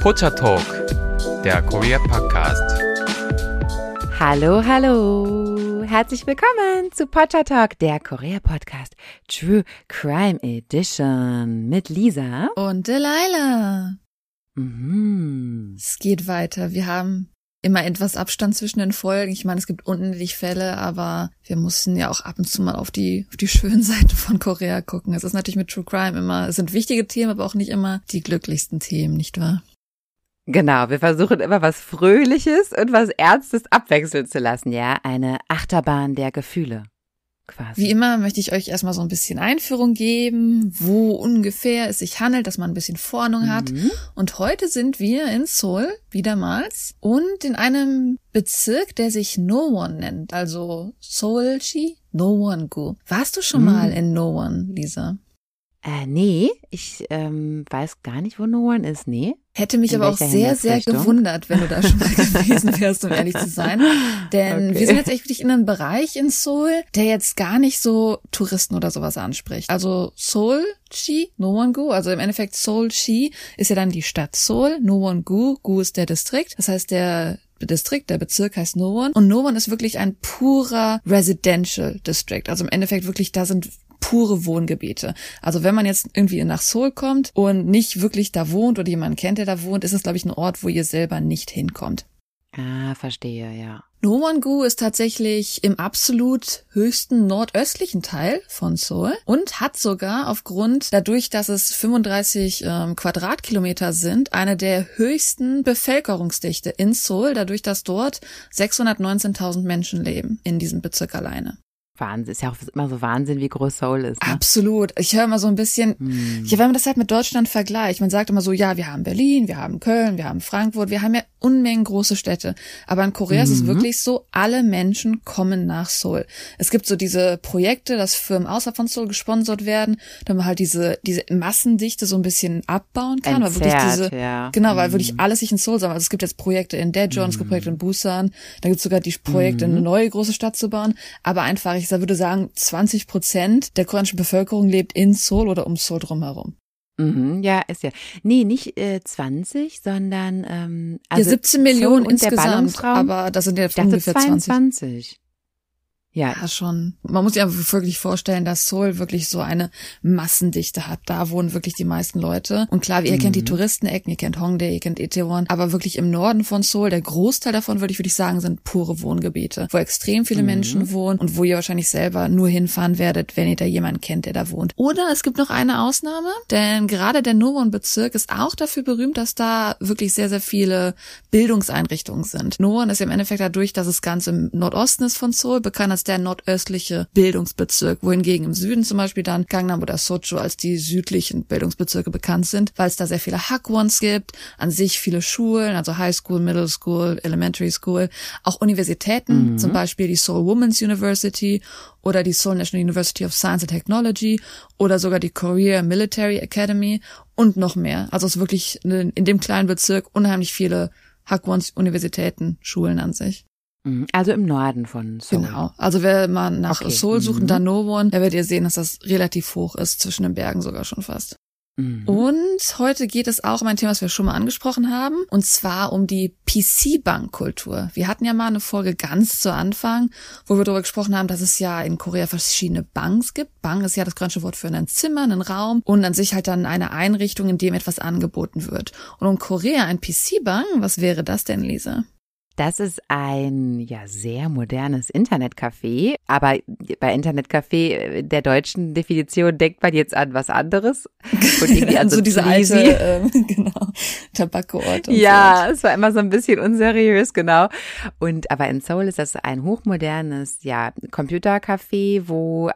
Pocha Talk, der Korea Podcast. Hallo, hallo. Herzlich willkommen zu Pocha Talk, der Korea Podcast True Crime Edition mit Lisa und Delilah. Mhm. Es geht weiter. Wir haben immer etwas Abstand zwischen den Folgen. Ich meine, es gibt unendlich Fälle, aber wir mussten ja auch ab und zu mal auf die, auf die schönen Seiten von Korea gucken. Es ist natürlich mit True Crime immer, es sind wichtige Themen, aber auch nicht immer die glücklichsten Themen, nicht wahr? Genau, wir versuchen immer was Fröhliches und was Ernstes abwechseln zu lassen, ja. Eine Achterbahn der Gefühle. Quasi. Wie immer möchte ich euch erstmal so ein bisschen Einführung geben, wo ungefähr es sich handelt, dass man ein bisschen Vornung hat. Mhm. Und heute sind wir in Seoul, wiedermals, und in einem Bezirk, der sich No One nennt, also Seoulchi No One Gu. Warst du schon Mhm. mal in No One, Lisa? Äh, nee, ich ähm, weiß gar nicht, wo No One ist. Nee. Hätte mich In aber auch sehr, sehr gewundert, wenn du da schon mal gewesen wärst, um ehrlich zu sein. Denn Okay. wir sind jetzt echt wirklich in einem Bereich in Seoul, der jetzt gar nicht so Touristen oder sowas anspricht. Also Seoul-chi, No-Won-gu, also im Endeffekt Seoul-chi ist ja dann die Stadt Seoul, No-Won-gu, gu ist der Distrikt. Das heißt, der Distrikt, der Bezirk heißt Nowon. Und Nowon ist wirklich ein purer Residential District. Also im Endeffekt wirklich, da sind pure Wohngebiete. Also wenn man jetzt irgendwie nach Seoul kommt und nicht wirklich da wohnt oder jemanden kennt, der da wohnt, ist es, glaube ich, ein Ort, wo ihr selber nicht hinkommt. Ah, verstehe, ja. Nowon-gu ist tatsächlich im absolut höchsten nordöstlichen Teil von Seoul und hat sogar aufgrund, dadurch, dass es 35 ähm, Quadratkilometer sind, eine der höchsten Bevölkerungsdichte in Seoul, dadurch, dass dort 619.000 Menschen leben in diesem Bezirk alleine. Wahnsinn. Ist ja auch immer so Wahnsinn, wie groß Seoul ist. Ne? Absolut. Ich höre immer so ein bisschen, Hm. ja, wenn man das halt mit Deutschland vergleicht, man sagt immer so, ja, wir haben Berlin, wir haben Köln, wir haben Frankfurt, wir haben ja Unmengen große Städte. Aber in Korea ist es Mhm. wirklich so, alle Menschen kommen nach Seoul. Es gibt so diese Projekte, dass Firmen außerhalb von Seoul gesponsert werden, damit man halt diese, diese Massendichte so ein bisschen abbauen kann. weil wirklich Entzerrt, diese, ja. Genau, weil Mhm. wirklich alles sich in Seoul sammelt. Also es gibt jetzt Projekte in Daejeon, es gibt Projekte in Busan, da gibt es sogar die Projekte, Mhm. eine neue große Stadt zu bauen. Aber einfach, ich würde sagen, 20 Prozent der koreanischen Bevölkerung lebt in Seoul oder um Seoul drumherum. Mhm, ja, ist ja. Nee, nicht äh, 20, sondern ähm, also ja, 17 Millionen Seoul und der insgesamt, Ballungsraum. aber das sind ja ich dachte ungefähr 20. 22. Ja, Ja, schon. Man muss sich aber wirklich vorstellen, dass Seoul wirklich so eine Massendichte hat. Da wohnen wirklich die meisten Leute. Und klar, ihr kennt die Mhm. Touristenecken, ihr kennt Hongdae, ihr kennt Itaewon, aber wirklich im Norden von Seoul, der Großteil davon, würde ich, würde ich sagen, sind pure Wohngebiete, wo extrem viele Mhm. Menschen wohnen und wo ihr wahrscheinlich selber nur hinfahren werdet, wenn ihr da jemanden kennt, der da wohnt. Oder es gibt noch eine Ausnahme, denn gerade der Nowon-Bezirk ist auch dafür berühmt, dass da wirklich sehr, sehr viele Bildungseinrichtungen sind. Nowon ist ja im Endeffekt dadurch, dass es ganz im Nordosten ist von Seoul, bekannt als der nordöstliche Bildungsbezirk, wohingegen im Süden zum Beispiel dann Gangnam oder Socho als die südlichen Bildungsbezirke bekannt sind, weil es da sehr viele Hakwons gibt, an sich viele Schulen, also High School, Middle School, Elementary School, auch Universitäten, Mhm. zum Beispiel die Seoul Women's University oder die Seoul National University of Science and Technology oder sogar die Korea Military Academy und noch mehr. Also es ist wirklich in in dem kleinen Bezirk unheimlich viele Hakwons Universitäten, Schulen an sich. Mhm. also im Norden von Seoul. Genau. Also wenn man nach Okay. Seoul sucht Mhm. und dann Nowon, da werdet ihr sehen, dass das relativ hoch ist, zwischen den Bergen sogar schon fast. Mhm. Und heute geht es auch um ein Thema, was wir schon mal angesprochen haben, und zwar um die PC-Bank-Kultur. Wir hatten ja mal eine Folge ganz zu Anfang, wo wir darüber gesprochen haben, dass es ja in Korea verschiedene Banks gibt. Bank ist ja das koreanische Wort für ein Zimmer, einen Raum und an sich halt dann eine Einrichtung, in dem etwas angeboten wird. Und um Korea ein PC-Bank, was wäre das denn, Lisa? Das ist ein ja sehr modernes Internetcafé, aber bei Internetcafé äh, der deutschen Definition denkt man jetzt an was anderes und irgendwie an so, so diese sleazy. alte, ähm, genau, Tabakkoort. und Ja, es war immer so ein bisschen unseriös, genau. Und aber in Seoul ist das ein hochmodernes, ja, Computercafé, wo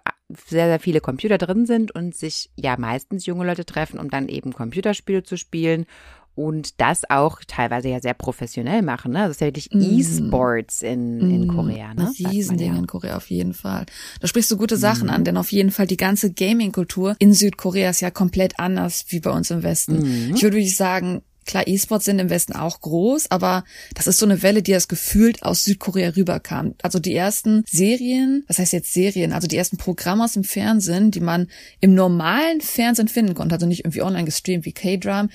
sehr, sehr viele Computer drin sind und sich ja meistens junge Leute treffen, um dann eben Computerspiele zu spielen und das auch teilweise ja sehr professionell machen. Ne? Das ist ja wirklich Mhm. E-Sports in, in Mm, Korea. Ne? Riesending ja. in Korea auf jeden Fall. Da sprichst du gute Sachen Mhm. an, denn auf jeden Fall die ganze Gaming-Kultur in Südkorea ist ja komplett anders wie bei uns im Westen. Mhm. Ich würde wirklich sagen, klar, E-Sports sind im Westen auch groß, aber das ist so eine Welle, die das gefühlt aus Südkorea rüberkam. Also die ersten Serien, was heißt jetzt Serien, also die ersten Programme aus dem Fernsehen, die man im normalen Fernsehen finden konnte, also nicht irgendwie online gestreamt wie K-Drum,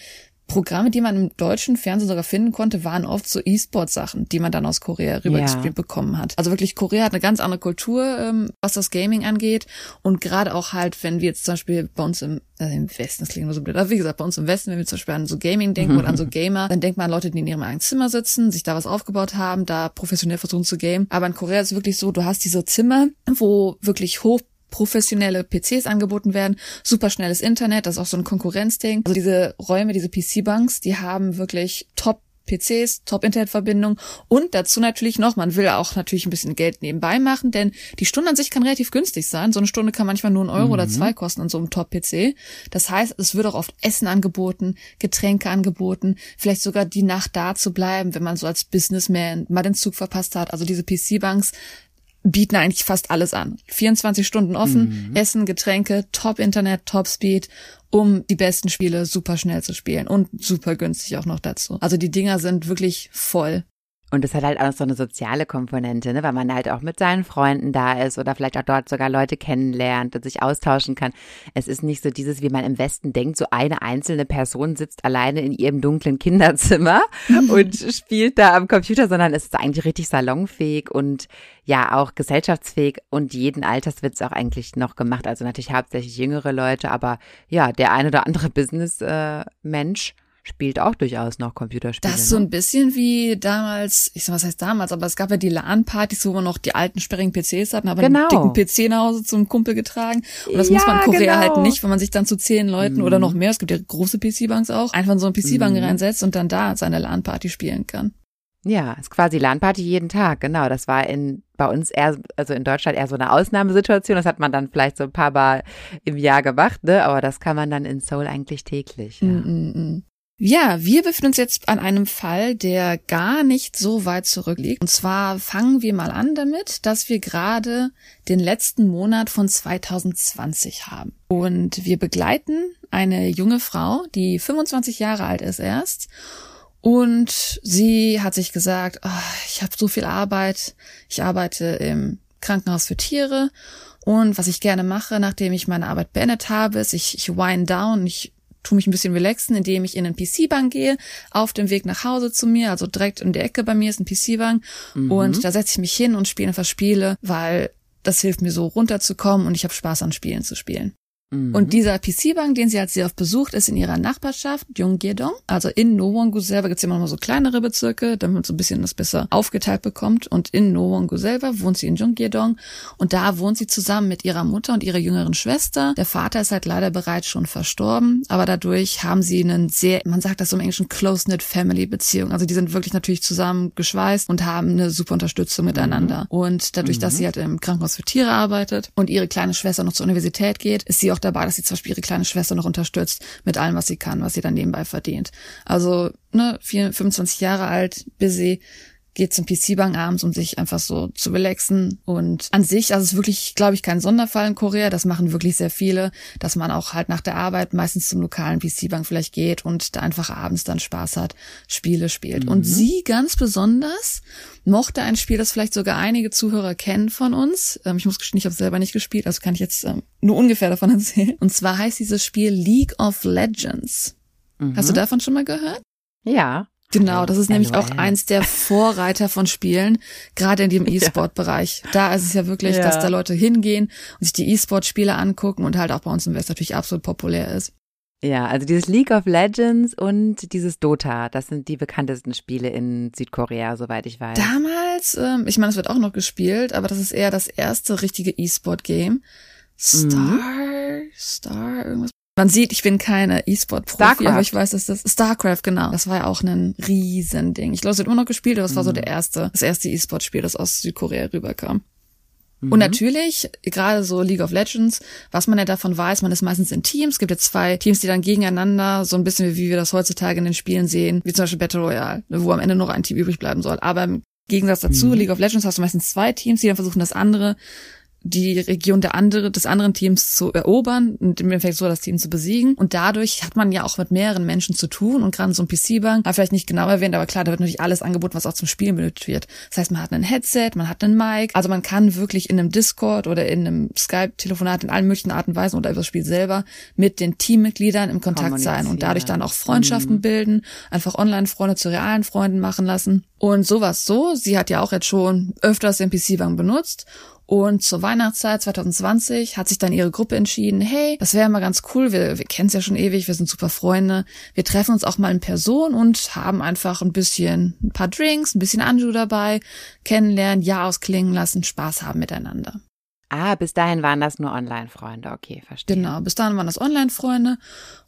Programme, die man im deutschen Fernsehen sogar finden konnte, waren oft so E-Sport-Sachen, die man dann aus Korea rübergespielt ja. bekommen hat. Also wirklich, Korea hat eine ganz andere Kultur, ähm, was das Gaming angeht. Und gerade auch halt, wenn wir jetzt zum Beispiel bei uns im, also im Westen, das klingt nur so blöd, aber wie gesagt, bei uns im Westen, wenn wir zum Beispiel an so Gaming denken oder an so Gamer, dann denkt man an Leute, die in ihrem eigenen Zimmer sitzen, sich da was aufgebaut haben, da professionell versuchen zu gamen. Aber in Korea ist es wirklich so, du hast diese Zimmer, wo wirklich hoch professionelle PCs angeboten werden, superschnelles Internet, das ist auch so ein Konkurrenzding. Also diese Räume, diese PC-Banks, die haben wirklich top PCs, Top-Internetverbindung und dazu natürlich noch, man will auch natürlich ein bisschen Geld nebenbei machen, denn die Stunde an sich kann relativ günstig sein. So eine Stunde kann manchmal nur ein Euro mhm. oder zwei kosten an so einem Top-PC. Das heißt, es wird auch oft Essen angeboten, Getränke angeboten, vielleicht sogar die Nacht da zu bleiben, wenn man so als Businessman mal den Zug verpasst hat. Also diese PC-Banks bieten eigentlich fast alles an. 24 Stunden offen, mhm. Essen, Getränke, Top-Internet, Top-Speed, um die besten Spiele super schnell zu spielen und super günstig auch noch dazu. Also die Dinger sind wirklich voll. Und es hat halt auch so eine soziale Komponente, ne? weil man halt auch mit seinen Freunden da ist oder vielleicht auch dort sogar Leute kennenlernt und sich austauschen kann. Es ist nicht so dieses, wie man im Westen denkt, so eine einzelne Person sitzt alleine in ihrem dunklen Kinderzimmer und spielt da am Computer, sondern es ist eigentlich richtig salonfähig und ja auch gesellschaftsfähig und jeden Alters wird es auch eigentlich noch gemacht. Also natürlich hauptsächlich jüngere Leute, aber ja, der ein oder andere Business-Mensch. Äh, spielt auch durchaus noch Computerspiele. Das ist so ne? ein bisschen wie damals, ich sag, was heißt damals, aber es gab ja die LAN-Partys, wo man noch die alten sperrigen PCs hatten, aber genau. einen dicken PC nach Hause zum Kumpel getragen. Und das ja, muss man in Korea genau. halt nicht, wenn man sich dann zu zehn Leuten mhm. oder noch mehr, es gibt ja große PC-Banks auch, einfach in so eine PC-Bank mhm. reinsetzt und dann da seine LAN-Party spielen kann. Ja, ist quasi LAN-Party jeden Tag, genau. Das war in bei uns eher, also in Deutschland eher so eine Ausnahmesituation. Das hat man dann vielleicht so ein paar Mal im Jahr gemacht, ne? Aber das kann man dann in Seoul eigentlich täglich. Ja. Mm -mm. Ja, wir befinden uns jetzt an einem Fall, der gar nicht so weit zurückliegt. Und zwar fangen wir mal an damit, dass wir gerade den letzten Monat von 2020 haben. Und wir begleiten eine junge Frau, die 25 Jahre alt ist erst. Und sie hat sich gesagt, oh, ich habe so viel Arbeit. Ich arbeite im Krankenhaus für Tiere. Und was ich gerne mache, nachdem ich meine Arbeit beendet habe, ist, ich, ich wind down, ich tu mich ein bisschen relaxen, indem ich in den PC-Bank gehe, auf dem Weg nach Hause zu mir, also direkt in der Ecke bei mir ist ein PC-Bank mhm. und da setze ich mich hin und spiele einfach Spiele, weil das hilft mir so runterzukommen und ich habe Spaß an Spielen zu spielen. Mhm. Und dieser PC-Bank, den sie halt sehr oft besucht, ist in ihrer Nachbarschaft, Gyeonggi-dong. Also in Nowongu selber gibt's immer noch so kleinere Bezirke, damit man so ein bisschen das besser aufgeteilt bekommt. Und in Nowongu selber wohnt sie in Gyeonggi-dong. Und da wohnt sie zusammen mit ihrer Mutter und ihrer jüngeren Schwester. Der Vater ist halt leider bereits schon verstorben, aber dadurch haben sie einen sehr, man sagt das so im Englischen, close-knit Family-Beziehung. Also die sind wirklich natürlich zusammen geschweißt und haben eine super Unterstützung miteinander. Mhm. Und dadurch, dass mhm. sie halt im Krankenhaus für Tiere arbeitet und ihre kleine Schwester noch zur Universität geht, ist sie auch auch dabei, dass sie zum Beispiel ihre kleine Schwester noch unterstützt mit allem, was sie kann, was sie dann nebenbei verdient. Also, ne, 24, 25 Jahre alt, busy, geht zum PC-Bank abends, um sich einfach so zu relaxen. Und an sich, also es ist wirklich, glaube ich, kein Sonderfall in Korea. Das machen wirklich sehr viele, dass man auch halt nach der Arbeit meistens zum lokalen PC-Bank vielleicht geht und da einfach abends dann Spaß hat, Spiele spielt. Mhm. Und sie ganz besonders mochte ein Spiel, das vielleicht sogar einige Zuhörer kennen von uns. Ähm, ich muss gestehen, ich habe selber nicht gespielt, also kann ich jetzt ähm, nur ungefähr davon erzählen. Und zwar heißt dieses Spiel League of Legends. Mhm. Hast du davon schon mal gehört? Ja. Genau, das ist nämlich auch eins der Vorreiter von Spielen, gerade in dem E-Sport-Bereich. Da ist es ja wirklich, ja. dass da Leute hingehen und sich die E-Sport-Spiele angucken und halt auch bei uns im West natürlich absolut populär ist. Ja, also dieses League of Legends und dieses Dota, das sind die bekanntesten Spiele in Südkorea, soweit ich weiß. Damals, ähm, ich meine, es wird auch noch gespielt, aber das ist eher das erste richtige E-Sport-Game. Star, mhm. Star, irgendwas man sieht, ich bin keine E-Sport-Profi, aber ich weiß, dass das StarCraft, genau. Das war ja auch ein Riesending. Ich glaube, es wird immer noch gespielt, aber es mhm. war so mhm. der erste, das erste E-Sport-Spiel, das aus Südkorea rüberkam. Mhm. Und natürlich, gerade so League of Legends, was man ja davon weiß, man ist meistens in Teams. Es gibt ja zwei Teams, die dann gegeneinander, so ein bisschen wie wir das heutzutage in den Spielen sehen, wie zum Beispiel Battle Royale, wo am Ende noch ein Team übrig bleiben soll. Aber im Gegensatz dazu, mhm. League of Legends hast du meistens zwei Teams, die dann versuchen, das andere die Region der andere, des anderen Teams zu erobern und im Endeffekt so das Team zu besiegen. Und dadurch hat man ja auch mit mehreren Menschen zu tun und gerade so ein PC-Bank, vielleicht nicht genau erwähnt, aber klar, da wird natürlich alles angeboten, was auch zum Spielen benötigt wird. Das heißt, man hat ein Headset, man hat einen Mic, also man kann wirklich in einem Discord oder in einem Skype-Telefonat in allen möglichen Arten und Weisen oder über das Spiel selber mit den Teammitgliedern im Kontakt sein und dadurch dann auch Freundschaften mhm. bilden, einfach Online-Freunde zu realen Freunden machen lassen. Und sowas so. Sie hat ja auch jetzt schon öfters den PC-Bank benutzt und zur Weihnachtszeit 2020 hat sich dann ihre Gruppe entschieden, hey, das wäre mal ganz cool, wir, wir kennen es ja schon ewig, wir sind super Freunde, wir treffen uns auch mal in Person und haben einfach ein bisschen, ein paar Drinks, ein bisschen Anju dabei, kennenlernen, ja ausklingen lassen, Spaß haben miteinander. Ah, bis dahin waren das nur Online-Freunde, okay, verstehe. Genau, bis dahin waren das Online-Freunde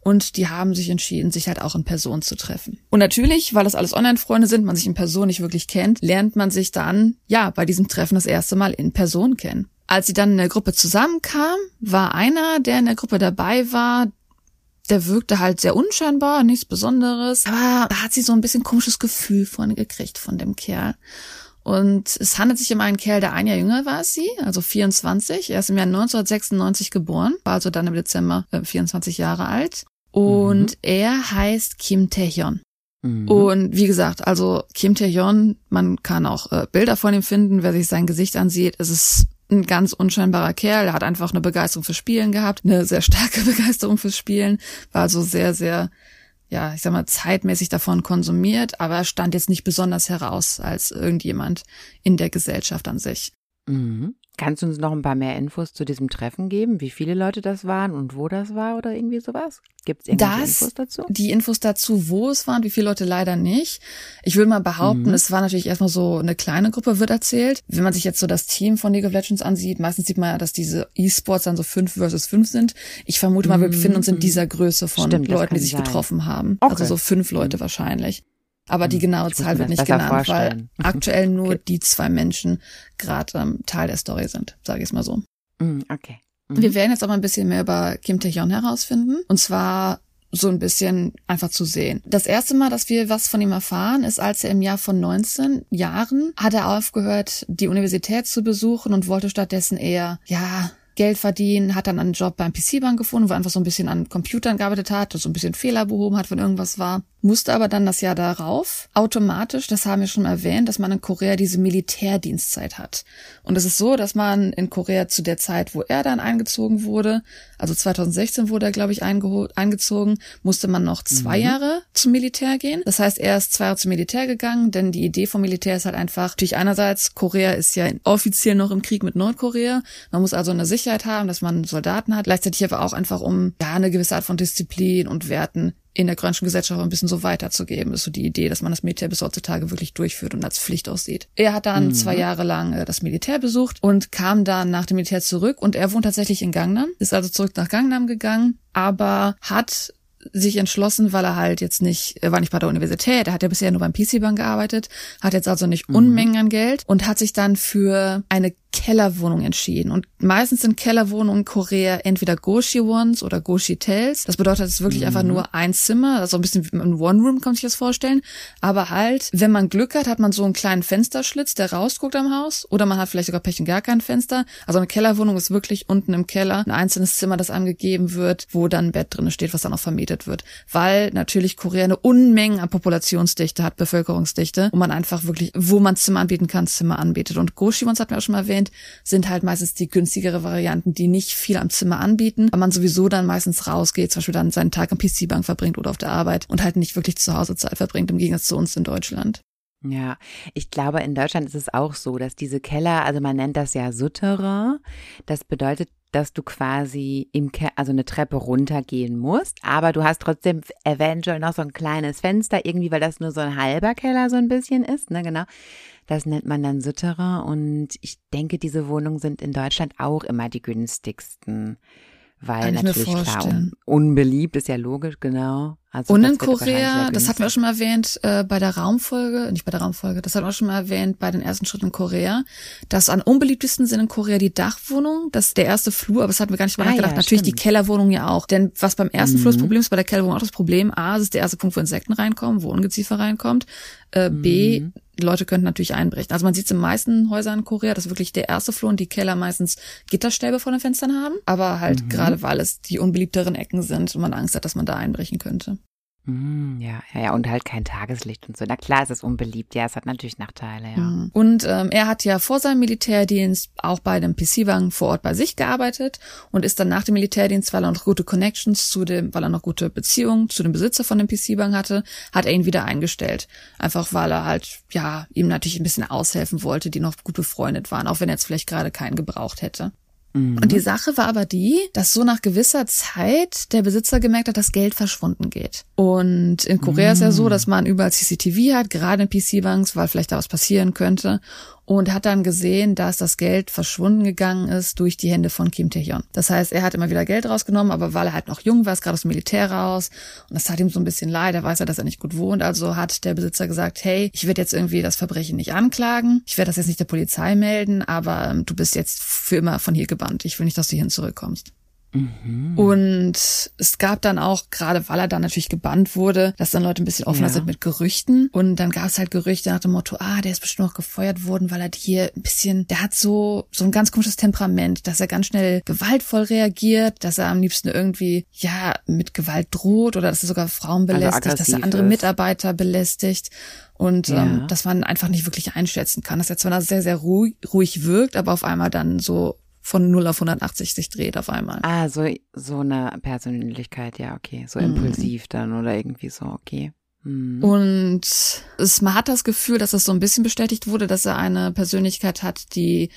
und die haben sich entschieden, sich halt auch in Person zu treffen. Und natürlich, weil das alles Online-Freunde sind, man sich in Person nicht wirklich kennt, lernt man sich dann, ja, bei diesem Treffen das erste Mal in Person kennen. Als sie dann in der Gruppe zusammenkam, war einer, der in der Gruppe dabei war, der wirkte halt sehr unscheinbar, nichts Besonderes, aber da hat sie so ein bisschen komisches Gefühl von gekriegt von dem Kerl. Und es handelt sich um einen Kerl, der ein Jahr jünger war als sie, also 24. Er ist im Jahr 1996 geboren, war also dann im Dezember äh, 24 Jahre alt. Und mhm. er heißt Kim Taehyun. Mhm. Und wie gesagt, also Kim Taehyun, man kann auch äh, Bilder von ihm finden, wer sich sein Gesicht ansieht. Es ist ein ganz unscheinbarer Kerl. Er hat einfach eine Begeisterung fürs Spielen gehabt, eine sehr starke Begeisterung fürs Spielen, war also sehr, sehr ja, ich sag mal, zeitmäßig davon konsumiert, aber stand jetzt nicht besonders heraus als irgendjemand in der Gesellschaft an sich. Mhm. Kannst du uns noch ein paar mehr Infos zu diesem Treffen geben? Wie viele Leute das waren und wo das war oder irgendwie sowas? Gibt es irgendwelche das, Infos dazu? Die Infos dazu, wo es waren, wie viele Leute leider nicht. Ich würde mal behaupten, mhm. es war natürlich erstmal so eine kleine Gruppe, wird erzählt. Wenn man sich jetzt so das Team von League of Legends ansieht, meistens sieht man ja, dass diese E-Sports dann so fünf versus fünf sind. Ich vermute mal, wir befinden uns in mhm. dieser Größe von Stimmt, Leuten, die sich sein. getroffen haben. Okay. Also so fünf Leute mhm. wahrscheinlich. Aber die hm, genaue Zahl wird nicht genannt, vorstellen. weil aktuell nur okay. die zwei Menschen gerade ähm, Teil der Story sind, sage ich es mal so. Hm, okay. Mhm. Wir werden jetzt aber ein bisschen mehr über Kim Tae-yeon herausfinden. Und zwar so ein bisschen einfach zu sehen. Das erste Mal, dass wir was von ihm erfahren, ist, als er im Jahr von 19 Jahren hat er aufgehört, die Universität zu besuchen und wollte stattdessen eher, ja, Geld verdienen, hat dann einen Job beim PC-Bank gefunden, wo er einfach so ein bisschen an Computern gearbeitet hat, so ein bisschen Fehler behoben hat, wenn irgendwas war musste aber dann das Jahr darauf automatisch, das haben wir schon erwähnt, dass man in Korea diese Militärdienstzeit hat. Und es ist so, dass man in Korea zu der Zeit, wo er dann eingezogen wurde, also 2016 wurde er, glaube ich, eingezogen, musste man noch zwei mhm. Jahre zum Militär gehen. Das heißt, er ist zwei Jahre zum Militär gegangen, denn die Idee vom Militär ist halt einfach, natürlich einerseits, Korea ist ja offiziell noch im Krieg mit Nordkorea. Man muss also eine Sicherheit haben, dass man Soldaten hat. Gleichzeitig aber auch einfach um, ja, eine gewisse Art von Disziplin und Werten in der koreanischen Gesellschaft ein bisschen so weiterzugeben. Ist so die Idee, dass man das Militär bis heutzutage wirklich durchführt und als Pflicht aussieht. Er hat dann mhm. zwei Jahre lang äh, das Militär besucht und kam dann nach dem Militär zurück und er wohnt tatsächlich in Gangnam, ist also zurück nach Gangnam gegangen, aber hat sich entschlossen, weil er halt jetzt nicht, er war nicht bei der Universität, er hat ja bisher nur beim PC-Bank gearbeitet, hat jetzt also nicht mhm. Unmengen an Geld und hat sich dann für eine Kellerwohnung entschieden. Und meistens sind Kellerwohnungen in Korea entweder Goshi-Ones oder Goshi-Tels. Das bedeutet, es ist wirklich mhm. einfach nur ein Zimmer, also ein bisschen wie ein One-Room, kann man sich das vorstellen. Aber halt, wenn man Glück hat, hat man so einen kleinen Fensterschlitz, der rausguckt am Haus. Oder man hat vielleicht sogar Pech und gar kein Fenster. Also eine Kellerwohnung ist wirklich unten im Keller ein einzelnes Zimmer, das einem gegeben wird, wo dann ein Bett drin steht, was dann auch vermietet wird. Weil natürlich Korea eine Unmenge an Populationsdichte hat, Bevölkerungsdichte, wo man einfach wirklich, wo man Zimmer anbieten kann, Zimmer anbietet. Und Goshi-Ones hat mir auch schon mal erwähnt, erwähnt, sind halt meistens die günstigere Varianten, die nicht viel am Zimmer anbieten, weil man sowieso dann meistens rausgeht, zum Beispiel dann seinen Tag am PC-Bank verbringt oder auf der Arbeit und halt nicht wirklich zu Hause Zeit verbringt, im Gegensatz zu uns in Deutschland. Ja, ich glaube, in Deutschland ist es auch so, dass diese Keller, also man nennt das ja Souterrain, das bedeutet, dass du quasi im Ke also eine Treppe runtergehen musst, aber du hast trotzdem eventuell noch so ein kleines Fenster irgendwie, weil das nur so ein halber Keller so ein bisschen ist, ne, genau. Das nennt man dann Souterrain und ich denke, diese Wohnungen sind in Deutschland auch immer die günstigsten. Weil natürlich klar, unbeliebt ist ja logisch, genau. Also und in Korea, das hatten wir auch schon mal erwähnt, äh, bei der Raumfolge, nicht bei der Raumfolge, das hatten wir auch schon mal erwähnt bei den ersten Schritten in Korea, dass am unbeliebtesten sind in Korea die Dachwohnung, das ist der erste Flur, aber das hatten wir gar nicht mal ah, nachgedacht. Ja, Natürlich stimmt. die Kellerwohnung ja auch. Denn was beim ersten mhm. Flur das Problem ist, bei der Kellerwohnung auch das Problem, A, es ist der erste Punkt, wo Insekten reinkommen, wo Ungeziefer reinkommt, äh, B, mhm Leute könnten natürlich einbrechen. Also man sieht es in den meisten Häusern in Korea, dass wirklich der erste Flur und die Keller meistens Gitterstäbe vor den Fenstern haben. Aber halt mhm. gerade weil es die unbeliebteren Ecken sind und man Angst hat, dass man da einbrechen könnte. Mm, ja, ja, und halt kein Tageslicht und so. Na klar, es ist unbeliebt. Ja, es hat natürlich Nachteile, ja. Mm. Und ähm, er hat ja vor seinem Militärdienst auch bei dem PC-Wang vor Ort bei sich gearbeitet und ist dann nach dem Militärdienst, weil er noch gute Connections zu dem, weil er noch gute Beziehungen zu dem Besitzer von dem PC-Wang hatte, hat er ihn wieder eingestellt. Einfach weil er halt, ja, ihm natürlich ein bisschen aushelfen wollte, die noch gut befreundet waren, auch wenn er jetzt vielleicht gerade keinen gebraucht hätte. Und die Sache war aber die, dass so nach gewisser Zeit der Besitzer gemerkt hat, dass Geld verschwunden geht. Und in Korea mhm. ist ja so, dass man überall CCTV hat, gerade in PC-Banks, weil vielleicht da was passieren könnte und hat dann gesehen, dass das Geld verschwunden gegangen ist durch die Hände von Kim Tae-hyun. Das heißt, er hat immer wieder Geld rausgenommen, aber weil er halt noch jung war, ist gerade aus dem Militär raus und das tat ihm so ein bisschen leid, er weiß ja, dass er nicht gut wohnt, also hat der Besitzer gesagt, hey, ich werde jetzt irgendwie das Verbrechen nicht anklagen, ich werde das jetzt nicht der Polizei melden, aber ähm, du bist jetzt für immer von hier gebannt, ich will nicht, dass du hierhin zurückkommst. Mhm. Und es gab dann auch, gerade weil er dann natürlich gebannt wurde, dass dann Leute ein bisschen offener ja. sind mit Gerüchten. Und dann gab es halt Gerüchte nach dem Motto, ah, der ist bestimmt noch gefeuert worden, weil er hier ein bisschen, der hat so, so ein ganz komisches Temperament, dass er ganz schnell gewaltvoll reagiert, dass er am liebsten irgendwie, ja, mit Gewalt droht oder dass er sogar Frauen also belästigt, also dass er andere ist. Mitarbeiter belästigt und ja. ähm, dass man einfach nicht wirklich einschätzen kann. Dass er zwar sehr, sehr ruhig, ruhig wirkt, aber auf einmal dann so von 0 auf 180 sich dreht auf einmal. Ah, so, so eine Persönlichkeit, ja, okay. So mhm. impulsiv dann oder irgendwie so, okay. Mhm. Und es, man hat das Gefühl, dass es so ein bisschen bestätigt wurde, dass er eine Persönlichkeit hat, die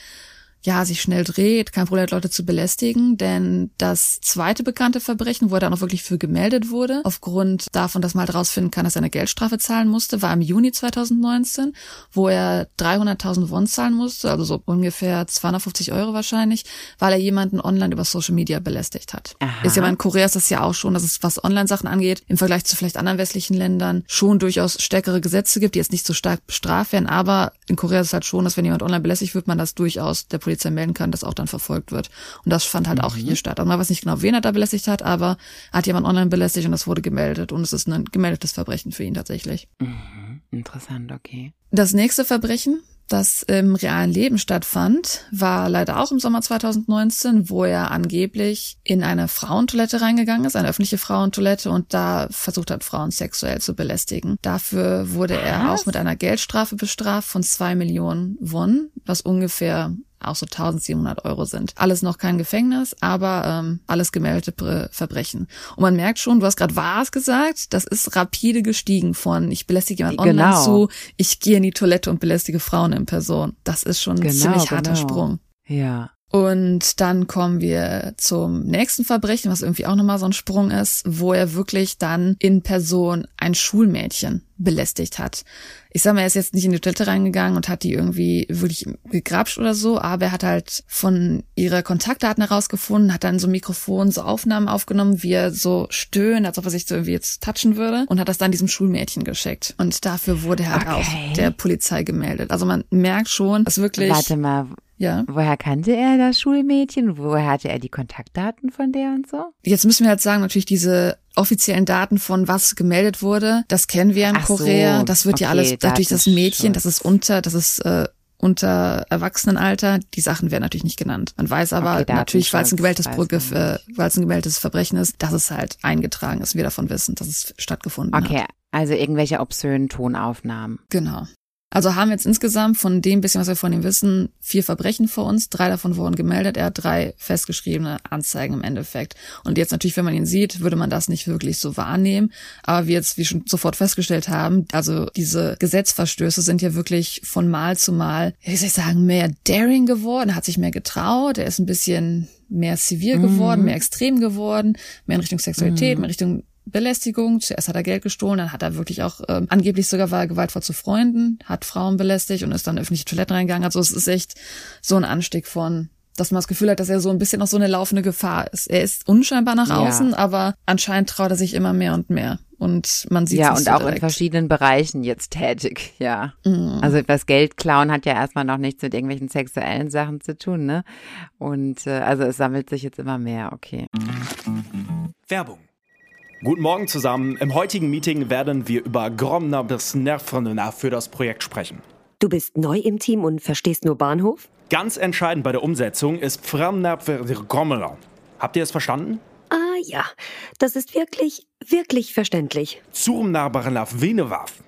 ja, sich schnell dreht, kein Problem hat, Leute zu belästigen, denn das zweite bekannte Verbrechen, wo er dann auch wirklich für gemeldet wurde, aufgrund davon, dass man halt rausfinden kann, dass er eine Geldstrafe zahlen musste, war im Juni 2019, wo er 300.000 Won zahlen musste, also so ungefähr 250 Euro wahrscheinlich, weil er jemanden online über Social Media belästigt hat. Aha. Ist ja in Korea ist das ja auch schon, dass es was Online-Sachen angeht, im Vergleich zu vielleicht anderen westlichen Ländern schon durchaus stärkere Gesetze gibt, die jetzt nicht so stark bestraft werden, aber in Korea ist es halt schon, dass wenn jemand online belästigt wird, man das durchaus der Polizei melden kann, das auch dann verfolgt wird. Und das fand halt mhm. auch hier statt. Also man weiß nicht genau, wen er da belästigt hat, aber er hat jemand online belästigt und das wurde gemeldet. Und es ist ein gemeldetes Verbrechen für ihn tatsächlich. Mhm. Interessant, okay. Das nächste Verbrechen das im realen Leben stattfand, war leider auch im Sommer 2019, wo er angeblich in eine Frauentoilette reingegangen ist, eine öffentliche Frauentoilette und da versucht hat, Frauen sexuell zu belästigen. Dafür wurde er was? auch mit einer Geldstrafe bestraft von zwei Millionen Won, was ungefähr auch so 1700 Euro sind. Alles noch kein Gefängnis, aber ähm, alles gemeldete Verbrechen. Und man merkt schon, du hast gerade Wahres gesagt, das ist rapide gestiegen von ich belästige jemanden genau. online zu, ich gehe in die Toilette und belästige Frauen in Person. Das ist schon ein genau, ziemlich harter genau. Sprung. Ja. Und dann kommen wir zum nächsten Verbrechen, was irgendwie auch nochmal so ein Sprung ist, wo er wirklich dann in Person ein Schulmädchen belästigt hat. Ich sag mal, er ist jetzt nicht in die Toilette reingegangen und hat die irgendwie wirklich gegrapscht oder so, aber er hat halt von ihrer Kontaktdaten herausgefunden, hat dann so ein Mikrofon, so Aufnahmen aufgenommen, wie er so stöhnt, als ob er sich so irgendwie jetzt touchen würde und hat das dann diesem Schulmädchen geschickt. Und dafür wurde er halt okay. auch der Polizei gemeldet. Also man merkt schon, dass wirklich... Warte mal, ja. Woher kannte er das Schulmädchen? Woher hatte er die Kontaktdaten von der und so? Jetzt müssen wir halt sagen, natürlich diese offiziellen Daten von was gemeldet wurde, das kennen wir in Ach Korea. So. Das wird okay, ja alles natürlich das Mädchen, das ist unter, das ist äh, unter Erwachsenenalter. Die Sachen werden natürlich nicht genannt. Man weiß aber okay, natürlich, weil es ein gewähltes äh, weil es ein gewähltes Verbrechen ist, dass es halt eingetragen ist. Wir davon wissen, dass es stattgefunden okay. hat. Okay, also irgendwelche obszönen Tonaufnahmen. Genau. Also haben jetzt insgesamt von dem bisschen, was wir von ihm wissen, vier Verbrechen vor uns. Drei davon wurden gemeldet. Er hat drei festgeschriebene Anzeigen im Endeffekt. Und jetzt natürlich, wenn man ihn sieht, würde man das nicht wirklich so wahrnehmen. Aber wie jetzt, wie schon sofort festgestellt haben, also diese Gesetzverstöße sind ja wirklich von Mal zu Mal, wie soll ich sagen, mehr daring geworden. Er hat sich mehr getraut. Er ist ein bisschen mehr zivil geworden, mhm. mehr extrem geworden, mehr in Richtung Sexualität, mhm. mehr in Richtung Belästigung. Zuerst hat er Geld gestohlen, dann hat er wirklich auch ähm, angeblich sogar war er gewaltvoll zu Freunden, hat Frauen belästigt und ist dann in öffentliche Toiletten reingegangen. Also es ist echt so ein Anstieg von dass man das Gefühl hat, dass er so ein bisschen auch so eine laufende Gefahr ist. Er ist unscheinbar nach außen, ja. aber anscheinend traut er sich immer mehr und mehr. Und man sieht Ja, und so auch direkt. in verschiedenen Bereichen jetzt tätig, ja. Mhm. Also das Geld klauen hat ja erstmal noch nichts mit irgendwelchen sexuellen Sachen zu tun, ne? Und äh, also es sammelt sich jetzt immer mehr, okay. Werbung Guten Morgen zusammen. Im heutigen Meeting werden wir über Gromna bis Nervrenna für das Projekt sprechen. Du bist neu im Team und verstehst nur Bahnhof? Ganz entscheidend bei der Umsetzung ist Framnapvergromela. Habt ihr es verstanden? Ah ja, das ist wirklich, wirklich verständlich. Zurmnabarnaf Venewaf.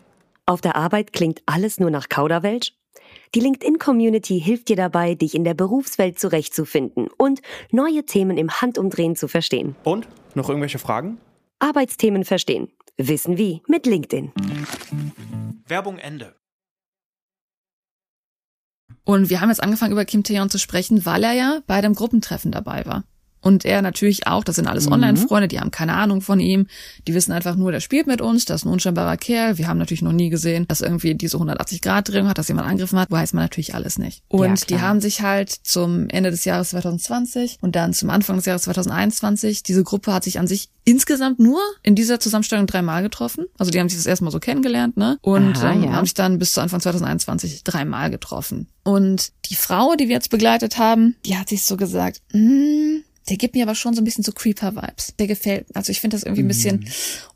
Auf der Arbeit klingt alles nur nach Kauderwelsch? Die LinkedIn-Community hilft dir dabei, dich in der Berufswelt zurechtzufinden und neue Themen im Handumdrehen zu verstehen. Und? Noch irgendwelche Fragen? Arbeitsthemen verstehen. Wissen wie mit LinkedIn. Werbung Ende. Und wir haben jetzt angefangen, über Kim Taeyeon zu sprechen, weil er ja bei dem Gruppentreffen dabei war. Und er natürlich auch, das sind alles Online-Freunde, die haben keine Ahnung von ihm. Die wissen einfach nur, der spielt mit uns, das ist ein unscheinbarer Kerl. Wir haben natürlich noch nie gesehen, dass irgendwie diese 180-Grad-Drehung hat, dass jemand angegriffen hat. Weiß man natürlich alles nicht. Und Ja, die haben sich halt zum Ende des Jahres 2020 und dann zum Anfang des Jahres 2021, diese Gruppe hat sich an sich insgesamt nur in dieser Zusammenstellung dreimal getroffen. Also die haben sich das erstmal so kennengelernt, ne? Und Aha, ähm, ja. haben sich dann bis zu Anfang 2021 dreimal getroffen. Und die Frau, die wir jetzt begleitet haben, die hat sich so gesagt, mm, der gibt mir aber schon so ein bisschen so Creeper-Vibes. Der gefällt, also ich finde das irgendwie ein bisschen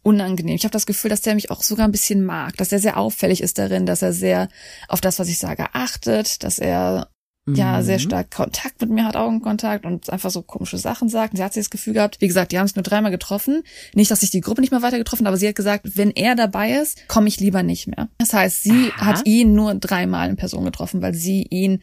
unangenehm. Ich habe das Gefühl, dass der mich auch sogar ein bisschen mag, dass er sehr auffällig ist darin, dass er sehr auf das, was ich sage, achtet, dass er ja Mhm. sehr stark Kontakt mit mir hat, Augenkontakt und einfach so komische Sachen sagt. Und sie hat sich das Gefühl gehabt, wie gesagt, die haben es nur dreimal getroffen. Nicht, dass sich die Gruppe nicht mehr weiter getroffen, aber sie hat gesagt, wenn er dabei ist, komme ich lieber nicht mehr. Das heißt, sie Aha. hat ihn nur dreimal in Person getroffen, weil sie ihn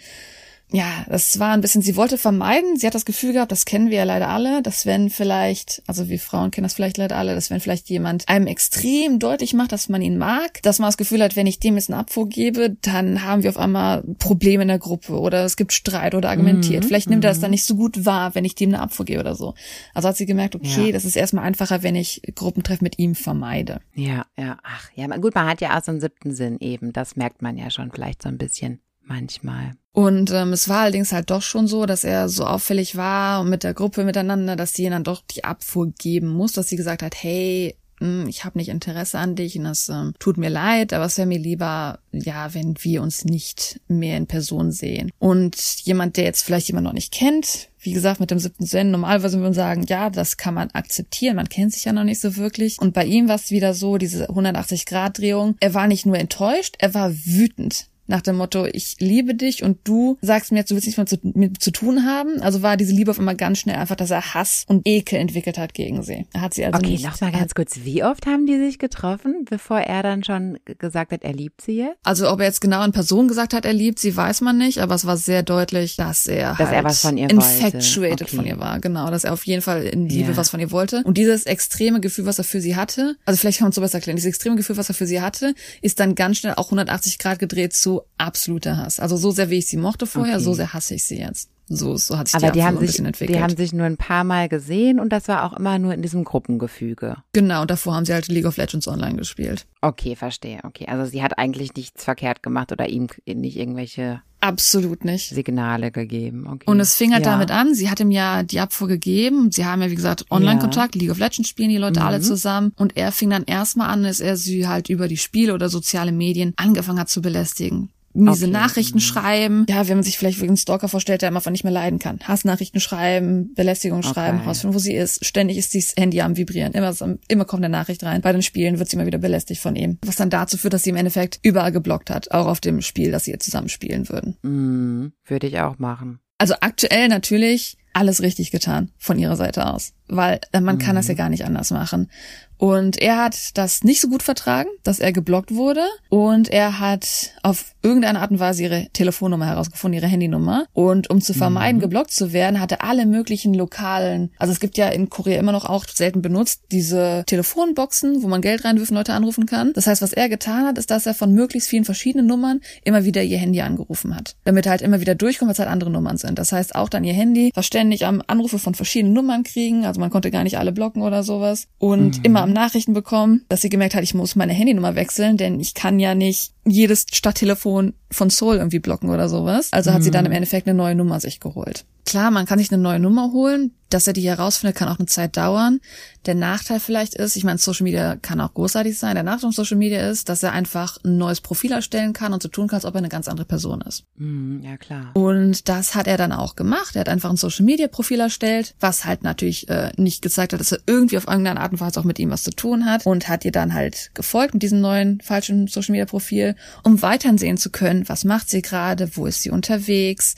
ja, das war ein bisschen, sie wollte vermeiden, sie hat das Gefühl gehabt, das kennen wir ja leider alle, dass wenn vielleicht, also wir Frauen kennen das vielleicht leider alle, dass wenn vielleicht jemand einem extrem deutlich macht, dass man ihn mag, dass man das Gefühl hat, wenn ich dem jetzt einen Abfuhr gebe, dann haben wir auf einmal Probleme in der Gruppe oder es gibt Streit oder argumentiert. Vielleicht nimmt er das dann nicht so gut wahr, wenn ich dem eine Abfuhr gebe oder so. Also hat sie gemerkt, okay, Ja. das ist erstmal einfacher, wenn ich Gruppentreff mit ihm vermeide. Ja, ja, ach, ja, gut, man hat ja auch so einen siebten Sinn eben. Das merkt man ja schon vielleicht so ein bisschen manchmal. Und ähm, es war allerdings halt doch schon so, dass er so auffällig war und mit der Gruppe miteinander, dass sie ihm dann doch die Abfuhr geben muss, dass sie gesagt hat, hey, mh, ich habe nicht Interesse an dich und das ähm, tut mir leid, aber es wäre mir lieber, ja, wenn wir uns nicht mehr in Person sehen. Und jemand, der jetzt vielleicht jemand noch nicht kennt, wie gesagt, mit dem siebten Sinn, normalerweise würden wir sagen, ja, das kann man akzeptieren, man kennt sich ja noch nicht so wirklich. Und bei ihm war es wieder so, diese 180-Grad-Drehung, er war nicht nur enttäuscht, er war wütend nach dem Motto, ich liebe dich und du sagst mir jetzt, du willst nichts mehr zu, mit zu tun haben. Also war diese Liebe auf einmal ganz schnell einfach, dass er Hass und Ekel entwickelt hat gegen sie. Er hat sie also Okay, nicht. nochmal ganz kurz. Wie oft haben die sich getroffen, bevor er dann schon gesagt hat, er liebt sie jetzt? Also ob er jetzt genau in Person gesagt hat, er liebt sie, weiß man nicht, aber es war sehr deutlich, dass er Dass er halt was von ihr infatuated wollte. von Okay. ihr war. Genau, dass er auf jeden Fall in Liebe Ja. was von ihr wollte. Und dieses extreme Gefühl, was er für sie hatte, also vielleicht kann man es so besser erklären, dieses extreme Gefühl, was er für sie hatte, ist dann ganz schnell auch 180 Grad gedreht zu absoluter Hass. Also so sehr, wie ich sie mochte vorher, Okay. so sehr hasse ich sie jetzt. So, so hat sich Aber die die haben ein sich, bisschen entwickelt. die haben sich nur ein paar Mal gesehen und das war auch immer nur in diesem Gruppengefüge. Genau, und davor haben sie halt League of Legends online gespielt. Okay, verstehe. Okay, also sie hat eigentlich nichts verkehrt gemacht oder ihm nicht irgendwelche Absolut nicht. Signale gegeben. Okay. Und es fing halt ja. damit an, sie hat ihm ja die Abfuhr gegeben. Sie haben ja, wie gesagt, Online-Kontakt, League of Legends spielen die Leute Mhm. alle zusammen. Und er fing dann erstmal an, dass er sie halt über die Spiele oder soziale Medien angefangen hat zu belästigen. Miese Okay. Nachrichten Mhm. schreiben. Ja, wenn man sich vielleicht wegen Stalker vorstellt, der einfach nicht mehr leiden kann. Hassnachrichten schreiben, Belästigung schreiben, Okay. rausfinden, wo sie ist. Ständig ist das Handy am Vibrieren. Immer, immer kommt eine Nachricht rein. Bei den Spielen wird sie immer wieder belästigt von ihm. Was dann dazu führt, dass sie im Endeffekt überall geblockt hat. Auch auf dem Spiel, das sie jetzt zusammen spielen würden. Mhm, würde ich auch machen. Also aktuell natürlich alles richtig getan von ihrer Seite aus, weil äh, man kann Mhm. das ja gar nicht anders machen. Und er hat das nicht so gut vertragen, dass er geblockt wurde. Und er hat auf irgendeine Art und Weise ihre Telefonnummer herausgefunden, ihre Handynummer. Und um zu vermeiden, geblockt zu werden, hat er alle möglichen lokalen, also es gibt ja in Korea immer noch auch selten benutzt, diese Telefonboxen, wo man Geld reinwirfen, Leute anrufen kann. Das heißt, was er getan hat, ist, dass er von möglichst vielen verschiedenen Nummern immer wieder ihr Handy angerufen hat. Damit er halt immer wieder durchkommt, weil es halt andere Nummern sind. Das heißt, auch dann ihr Handy war ständig am Anrufe von verschiedenen Nummern kriegen. Also man konnte gar nicht alle blocken oder sowas. Und immer am Nachrichten bekommen, dass sie gemerkt hat, ich muss meine Handynummer wechseln, denn ich kann ja nicht jedes Stadttelefon von Soul irgendwie blocken oder sowas. Also hat sie dann im Endeffekt eine neue Nummer sich geholt. Klar, man kann sich eine neue Nummer holen. Dass er die herausfindet, kann auch eine Zeit dauern. Der Nachteil vielleicht ist, ich meine, Social Media kann auch großartig sein. Der Nachteil von Social Media ist, dass er einfach ein neues Profil erstellen kann und so tun kann, als ob er eine ganz andere Person ist. Mhm, ja, klar. Und das hat er dann auch gemacht. Er hat einfach ein Social Media Profil erstellt, was halt natürlich äh, nicht gezeigt hat, dass er irgendwie auf irgendeine Art und Weise auch mit ihm was zu tun hat und hat ihr dann halt gefolgt mit diesem neuen falschen Social Media Profil, um weiterhin sehen zu können, was macht sie gerade, wo ist sie unterwegs,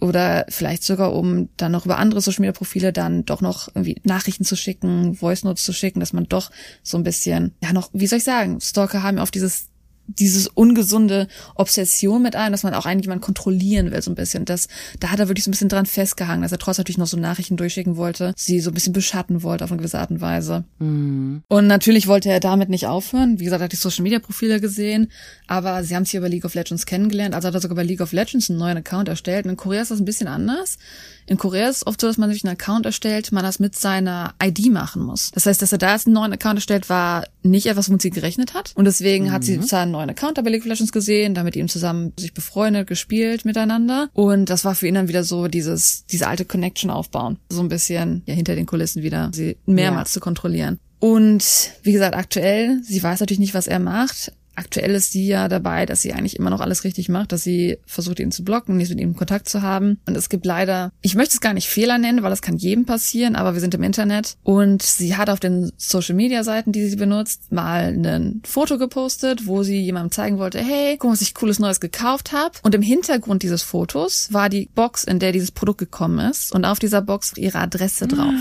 oder vielleicht sogar, um dann noch über andere Social Media Profile dann doch noch irgendwie Nachrichten zu schicken, Voice Notes zu schicken, dass man doch so ein bisschen, ja noch, wie soll ich sagen, Stalker haben ja oft dieses dieses ungesunde Obsession mit einem, dass man auch eigentlich jemanden kontrollieren will, so ein bisschen. Das, da hat er wirklich so ein bisschen dran festgehangen, dass er trotzdem natürlich noch so Nachrichten durchschicken wollte, sie so ein bisschen beschatten wollte auf eine gewisse Art und Weise. Mhm. Und natürlich wollte er damit nicht aufhören. Wie gesagt, er hat die Social Media Profile gesehen, aber sie haben sich über League of Legends kennengelernt. Also hat er sogar bei League of Legends einen neuen Account erstellt. Und in Korea ist das ein bisschen anders. In Korea ist es oft so, dass man sich einen Account erstellt, man das mit seiner ID machen muss. Das heißt, dass er da jetzt einen neuen Account erstellt, war nicht etwas, womit sie gerechnet hat. Und deswegen hat sie zwar einen neuen Account bei League of Legends gesehen, da mit ihm zusammen sich befreundet, gespielt miteinander. Und das war für ihn dann wieder so dieses, diese alte Connection aufbauen. So ein bisschen, ja, hinter den Kulissen wieder, sie mehrmals zu kontrollieren. Und wie gesagt, aktuell, sie weiß natürlich nicht, was er macht. Aktuell ist sie ja dabei, dass sie eigentlich immer noch alles richtig macht, dass sie versucht, ihn zu blocken, nicht mit ihm Kontakt zu haben. Und es gibt leider, ich möchte es gar nicht Fehler nennen, weil das kann jedem passieren, aber wir sind im Internet. Und sie hat auf den Social Media Seiten, die sie benutzt, mal ein Foto gepostet, wo sie jemandem zeigen wollte, hey, guck mal, was ich cooles Neues gekauft habe. Und im Hintergrund dieses Fotos war die Box, in der dieses Produkt gekommen ist. Und auf dieser Box ihre Adresse drauf.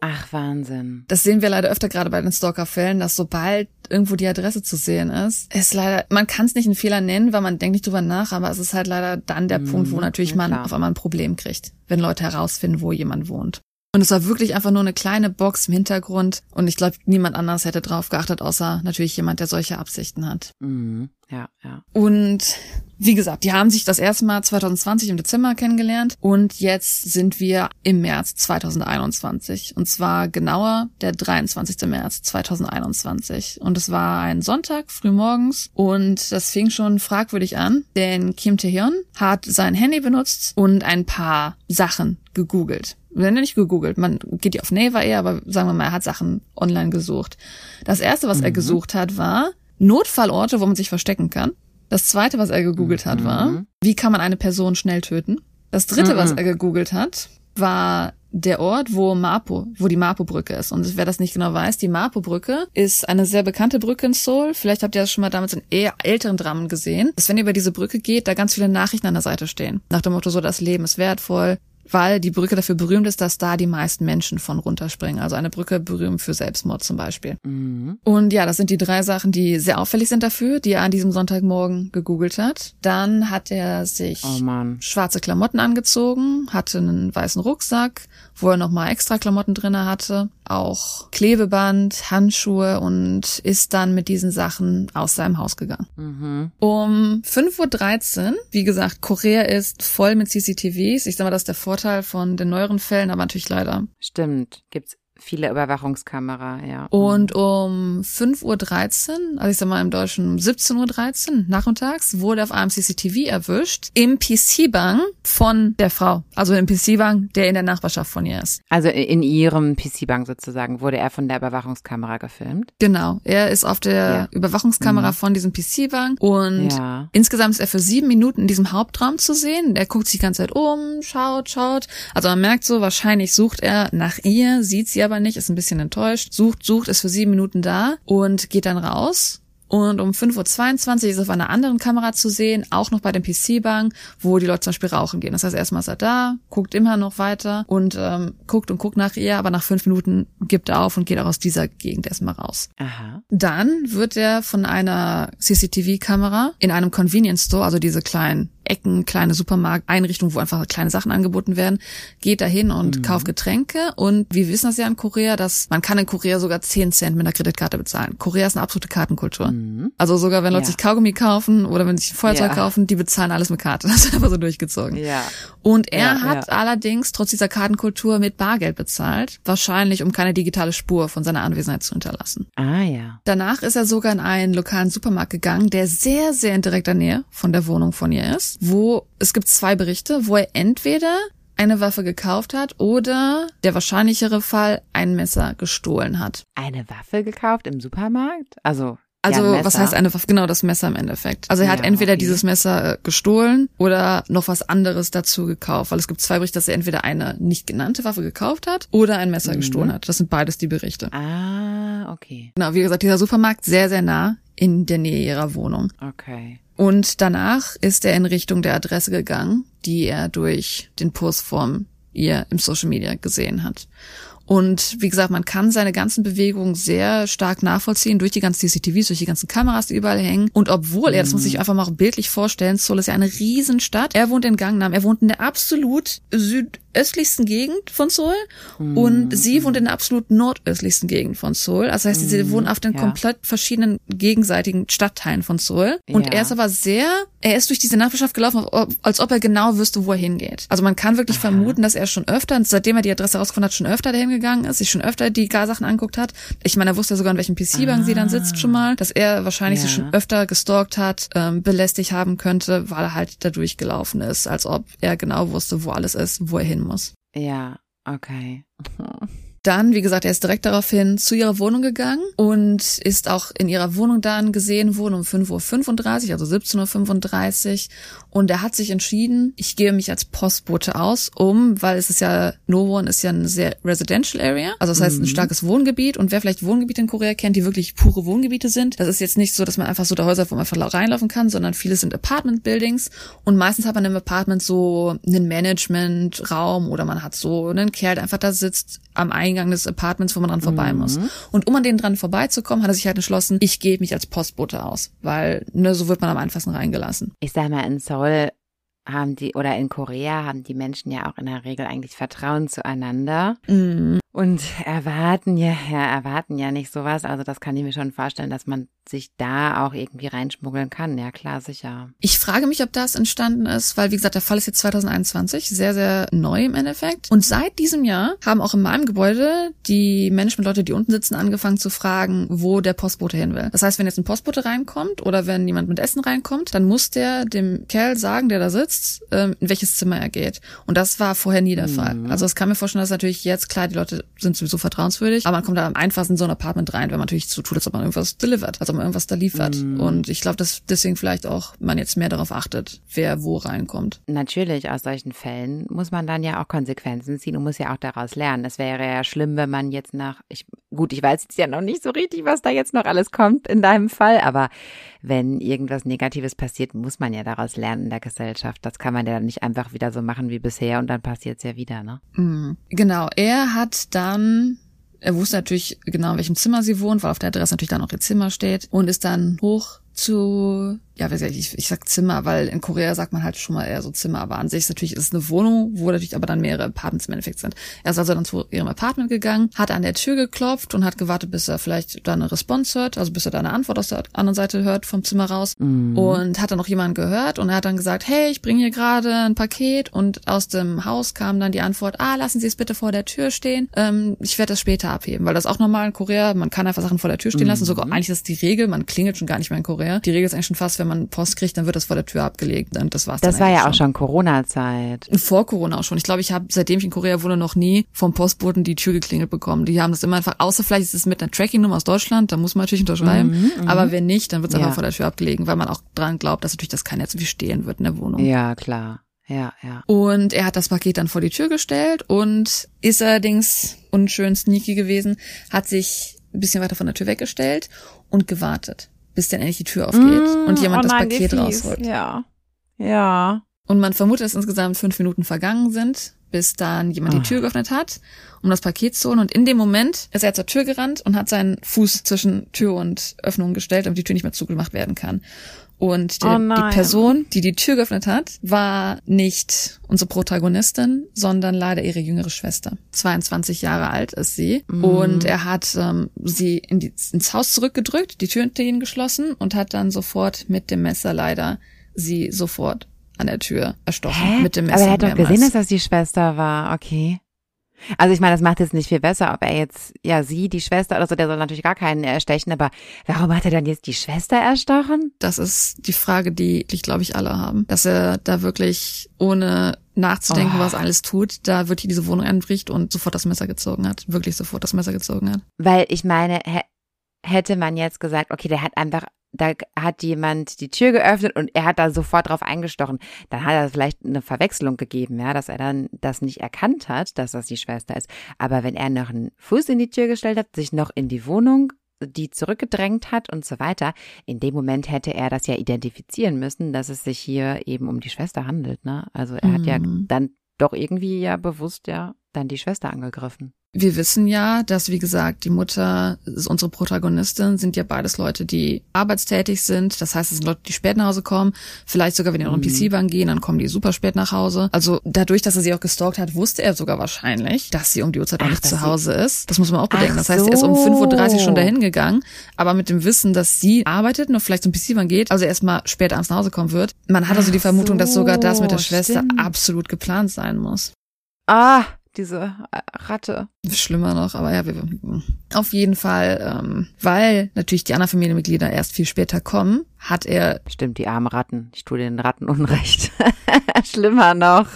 Ach, Wahnsinn. Das sehen wir leider öfter gerade bei den Stalker-Fällen, dass sobald irgendwo die Adresse zu sehen ist, ist leider, man kann es nicht einen Fehler nennen, weil man denkt nicht drüber nach, aber es ist halt leider dann der Punkt, wo natürlich ja, man klar. auf einmal ein Problem kriegt, wenn Leute herausfinden, wo jemand wohnt. Und es war wirklich einfach nur eine kleine Box im Hintergrund und ich glaube, niemand anders hätte drauf geachtet, außer natürlich jemand, der solche Absichten hat. Mhm. Ja, ja. Und wie gesagt, die haben sich das erste Mal 2020 im Dezember kennengelernt und jetzt sind wir im März 2021 und zwar genauer der 23. März 2021 und es war ein Sonntag frühmorgens und das fing schon fragwürdig an, denn Kim Tae-hyun hat sein Handy benutzt und ein paar Sachen gegoogelt. Wir nicht gegoogelt, man geht ja auf Naver eher, aber sagen wir mal, er hat Sachen online gesucht. Das erste, was er gesucht hat, war Notfallorte, wo man sich verstecken kann. Das zweite, was er gegoogelt hat, war, wie kann man eine Person schnell töten? Das dritte, was er gegoogelt hat, war der Ort, wo Mapo, wo die Mapo-Brücke ist. Und wer das nicht genau weiß, die Mapo-Brücke ist eine sehr bekannte Brücke in Seoul. Vielleicht habt ihr das schon mal damals in eher älteren Dramen gesehen. Dass wenn ihr über diese Brücke geht, da ganz viele Nachrichten an der Seite stehen. Nach dem Motto so, das Leben ist wertvoll, weil die Brücke dafür berühmt ist, dass da die meisten Menschen von runterspringen. Also eine Brücke berühmt für Selbstmord zum Beispiel. Mhm. Und ja, das sind die drei Sachen, die sehr auffällig sind dafür, die er an diesem Sonntagmorgen gegoogelt hat. Dann hat er sich Oh schwarze Klamotten angezogen, hatte einen weißen Rucksack, wo er nochmal extra Klamotten drinne hatte, auch Klebeband, Handschuhe und ist dann mit diesen Sachen aus seinem Haus gegangen. Mhm. Um 5.13 Uhr, wie gesagt, Korea ist voll mit CCTVs. Ich sag mal, das ist der Vorteil von den neueren Fällen, aber natürlich leider. Stimmt. Gibt's viele Überwachungskamera, ja. Und um 5.13 Uhr, also ich sag mal im Deutschen um 17.13 Uhr nachmittags, wurde auf einem CCTV erwischt im PC-Bang von der Frau. Also im PC-Bang, der in der Nachbarschaft von ihr ist. Also in ihrem PC-Bank sozusagen wurde er von der Überwachungskamera gefilmt. Genau. Er ist auf der Ja. Überwachungskamera von diesem PC-Bang und Ja. Insgesamt ist er für sieben Minuten in diesem Hauptraum zu sehen. Er guckt sich die ganze Zeit um, schaut, schaut. Also man merkt so, wahrscheinlich sucht er nach ihr, sieht sie aber nicht, ist ein bisschen enttäuscht, sucht, sucht, ist für sieben Minuten da und geht dann raus. Und um 5.22 Uhr ist er auf einer anderen Kamera zu sehen, auch noch bei dem PC-Bang, wo die Leute zum Beispiel rauchen gehen. Das heißt, erstmal ist er da, guckt immer noch weiter und ähm, guckt und guckt nach ihr, aber nach fünf Minuten gibt er auf und geht auch aus dieser Gegend erstmal raus. Aha. Dann wird er von einer CCTV-Kamera in einem Convenience Store, also diese kleinen Ecken kleine Supermarkteinrichtungen, wo einfach kleine Sachen angeboten werden, geht dahin und Mhm. kauft Getränke. Und wir wissen das ja in Korea, dass man kann in Korea sogar 10 Cent mit einer Kreditkarte bezahlen. Korea ist eine absolute Kartenkultur. Mhm. Also sogar wenn Leute Ja. sich Kaugummi kaufen oder wenn sie sich ein Feuerzeug Ja. kaufen, die bezahlen alles mit Karte. Das ist einfach so durchgezogen. Ja. Und er Ja, hat allerdings trotz dieser Kartenkultur mit Bargeld bezahlt, wahrscheinlich um keine digitale Spur von seiner Anwesenheit zu hinterlassen. Ah ja. Danach ist er sogar in einen lokalen Supermarkt gegangen, der sehr, sehr in direkter Nähe von der Wohnung von ihr ist, wo es gibt zwei Berichte, wo er entweder eine Waffe gekauft hat oder der wahrscheinlichere Fall ein Messer gestohlen hat. Eine Waffe gekauft im Supermarkt? Also. Also, ja, was heißt eine Waffe? Genau, das Messer im Endeffekt. Also er hat Ja, entweder okay. dieses Messer äh, gestohlen oder noch was anderes dazu gekauft. Weil es gibt zwei Berichte, dass er entweder eine nicht genannte Waffe gekauft hat oder ein Messer Mhm. gestohlen hat. Das sind beides die Berichte. Ah, okay. Genau, wie gesagt, dieser Supermarkt sehr, sehr nah in der Nähe ihrer Wohnung. Okay. Und danach ist er in Richtung der Adresse gegangen, die er durch den Post von ihr im Social Media gesehen hat. Und wie gesagt, man kann seine ganzen Bewegungen sehr stark nachvollziehen durch die ganzen CCTVs, durch die ganzen Kameras, die überall hängen. Und obwohl er, das muss ich einfach mal bildlich vorstellen, Seoul ist ja eine Riesenstadt. Er wohnt in Gangnam, er wohnt in der absolut südöstlichsten Gegend von Seoul und sie wohnt in der absolut nordöstlichsten Gegend von Seoul. Also heißt, sie wohnen auf den ja. komplett verschiedenen gegenseitigen Stadtteilen von Seoul. Und Ja. er ist aber sehr, er ist durch diese Nachbarschaft gelaufen, als ob er genau wüsste, wo er hingeht. Also man kann wirklich vermuten, dass er schon öfter, seitdem er die Adresse herausgefunden hat, schon öfter dahin gegangen ist, sich schon öfter die Garsachen anguckt hat. Ich meine, er wusste ja sogar, in welchem PC-Bank sie dann sitzt schon mal, dass er wahrscheinlich sie Ja. schon öfter gestalkt hat, ähm, belästigt haben könnte, weil er halt da durchgelaufen ist, als ob er genau wusste, wo alles ist, wo er hin muss. Ja, okay. Dann, wie gesagt, er ist direkt daraufhin zu ihrer Wohnung gegangen und ist auch in ihrer Wohnung dann gesehen worden um 5.35 Uhr, also 17.35 Uhr. Und er hat sich entschieden, ich gebe mich als Postbote aus, um, weil es ist ja, Nowon ist ja eine sehr residential area, also das heißt ein starkes Wohngebiet. Und wer vielleicht Wohngebiete in Korea kennt, die wirklich pure Wohngebiete sind, das ist jetzt nicht so, dass man einfach so da Häuser, wo man einfach reinlaufen kann, sondern viele sind Apartment Buildings. Und meistens hat man im Apartment so einen Management-Raum oder man hat so einen Kerl, der einfach da sitzt am Eingang des Apartments, wo man dran vorbei muss. Und um an den dran vorbeizukommen, hat er sich halt entschlossen, ich gebe mich als Postbote aus, weil ne, so wird man am einfachsten reingelassen. Ich sag mal, in Seoul haben die, oder in Korea haben die Menschen ja auch in der Regel eigentlich Vertrauen zueinander Mhm. und erwarten ja, ja, erwarten ja nicht sowas. Also das kann ich mir schon vorstellen, dass man sich da auch irgendwie reinschmuggeln kann. Ja, klar, sicher. Ich frage mich, ob das entstanden ist, weil wie gesagt, der Fall ist jetzt 2021, sehr, sehr neu im Endeffekt. Und seit diesem Jahr haben auch in meinem Gebäude die Managementleute, die unten sitzen, angefangen zu fragen, wo der Postbote hin will. Das heißt, wenn jetzt ein Postbote reinkommt oder wenn jemand mit Essen reinkommt, dann muss der dem Kerl sagen, der da sitzt, ähm, in welches Zimmer er geht. Und das war vorher nie der Fall. Also es kann mir vorstellen, dass natürlich jetzt, klar, die Leute sind sowieso vertrauenswürdig, aber man kommt da am einfachsten in so ein Apartment rein, wenn man natürlich so tut, als ob man irgendwas delivert, als man irgendwas da liefert. Und ich glaube, dass deswegen vielleicht auch man jetzt mehr darauf achtet, wer wo reinkommt. Natürlich, aus solchen Fällen muss man dann ja auch Konsequenzen ziehen und muss ja auch daraus lernen. Es wäre ja schlimm, wenn man jetzt nach, ich, gut, ich weiß jetzt ja noch nicht so richtig, was da jetzt noch alles kommt in deinem Fall, aber wenn irgendwas Negatives passiert, muss man ja daraus lernen in der Gesellschaft. Das kann man ja nicht einfach wieder so machen wie bisher und dann passiert es ja wieder, ne? Mhm. Genau, er hat dann, er wusste natürlich genau, in welchem Zimmer sie wohnt, weil auf der Adresse natürlich dann auch ihr Zimmer steht und ist dann hoch zu, ja, ich, ich, sag Zimmer, weil in Korea sagt man halt schon mal eher so Zimmer, aber an sich ist natürlich ist es eine Wohnung, wo natürlich aber dann mehrere Apartments im Endeffekt sind. Er ist also dann zu ihrem Apartment gegangen, hat an der Tür geklopft und hat gewartet, bis er vielleicht da eine Response hört, also bis er da eine Antwort aus der anderen Seite hört vom Zimmer raus und hat dann noch jemanden gehört und er hat dann gesagt, hey, ich bringe hier gerade ein Paket und aus dem Haus kam dann die Antwort, ah, lassen Sie es bitte vor der Tür stehen, ähm, ich werde das später abheben, weil das auch normal in Korea, man kann einfach Sachen vor der Tür stehen lassen, sogar eigentlich ist das die Regel, man klingelt schon gar nicht mehr in Korea. Die Regel ist eigentlich schon fast, wenn man Post kriegt, dann wird das vor der Tür abgelegt und das war's Das dann war ja auch schon Corona-Zeit. vor Corona auch schon. Ich glaube, ich habe, seitdem ich in Korea wohne, noch nie vom Postboten die Tür geklingelt bekommen. Die haben das immer einfach, außer vielleicht ist es mit einer Tracking-Nummer aus Deutschland, da muss man natürlich unterschreiben. aber wenn nicht, dann wird es Ja. einfach vor der Tür abgelegen, weil man auch dran glaubt, dass natürlich das keiner jetzt wie stehen wird in der Wohnung. Ja, klar. Ja, ja. Und er hat das Paket dann vor die Tür gestellt und ist allerdings unschön sneaky gewesen, hat sich ein bisschen weiter von der Tür weggestellt und gewartet, bis dann endlich die Tür aufgeht Mm, und oh jemand das Paket rausholt. Ja. Ja. Und man vermutet, dass insgesamt fünf Minuten vergangen sind, bis dann jemand die Tür geöffnet hat, um das Paket zu holen. Und in dem Moment ist er zur Tür gerannt und hat seinen Fuß zwischen Tür und Öffnung gestellt, damit die Tür nicht mehr zugemacht werden kann. Und die, Oh die. Person, die die Tür geöffnet hat, war nicht unsere Protagonistin, sondern leider ihre jüngere Schwester. 22 Jahre alt ist sie. Und er hat ähm, sie in die, ins Haus zurückgedrückt, die Tür hinter ihnen geschlossen und hat dann sofort mit dem Messer leider sie sofort an der Tür erstochen. Hä? Mit dem Aber Messer er hat doch mehrmals. gesehen, dass das die Schwester war. Okay. Also ich meine, das macht jetzt nicht viel besser, ob er jetzt, ja, sie, die Schwester oder so, der soll natürlich gar keinen erstechen, aber warum hat er dann jetzt die Schwester erstochen? Das ist die Frage, die ich glaube ich alle haben. Dass er da wirklich ohne nachzudenken, Oh. was alles tut, da wirklich diese Wohnung einbricht und sofort das Messer gezogen hat. Wirklich sofort das Messer gezogen hat. Weil ich meine, hä- hätte man jetzt gesagt, okay, der hat einfach, da hat jemand die Tür geöffnet und er hat da sofort drauf eingestochen, dann hat er vielleicht eine Verwechslung gegeben, ja, dass er dann das nicht erkannt hat, dass das die Schwester ist. Aber wenn er noch einen Fuß in die Tür gestellt hat, sich noch in die Wohnung die zurückgedrängt hat und so weiter, in dem Moment hätte er das ja identifizieren müssen, dass es sich hier eben um die Schwester handelt, ne? Also er hat ja Mhm. dann doch irgendwie ja bewusst ja dann die Schwester angegriffen. Wir wissen ja, dass, wie gesagt, die Mutter, unsere Protagonistin, sind ja beides Leute, die arbeitstätig sind. Das heißt, es sind Leute, die spät nach Hause kommen. Vielleicht sogar, wenn die noch in Mhm. PC-Bahn gehen, dann kommen die super spät nach Hause. Also dadurch, dass er sie auch gestalkt hat, wusste er sogar wahrscheinlich, dass sie um die Uhrzeit auch Ach, nicht zu Hause ist. Das muss man auch bedenken. Ach das heißt, er ist um so. 5.30 Uhr schon dahin gegangen, aber mit dem Wissen, dass sie arbeitet und vielleicht zum PC-Bahn geht, also erstmal spät abends nach Hause kommen wird. Man hat also die Vermutung, dass sogar das mit der so, Schwester stimmt. absolut geplant sein muss. Ah, diese äh, Ratte. Schlimmer noch, aber ja, wir, auf jeden Fall, ähm, weil natürlich die anderen Familienmitglieder erst viel später kommen, hat er Stimmt, die armen Ratten. Ich tue den Ratten Unrecht. Schlimmer noch.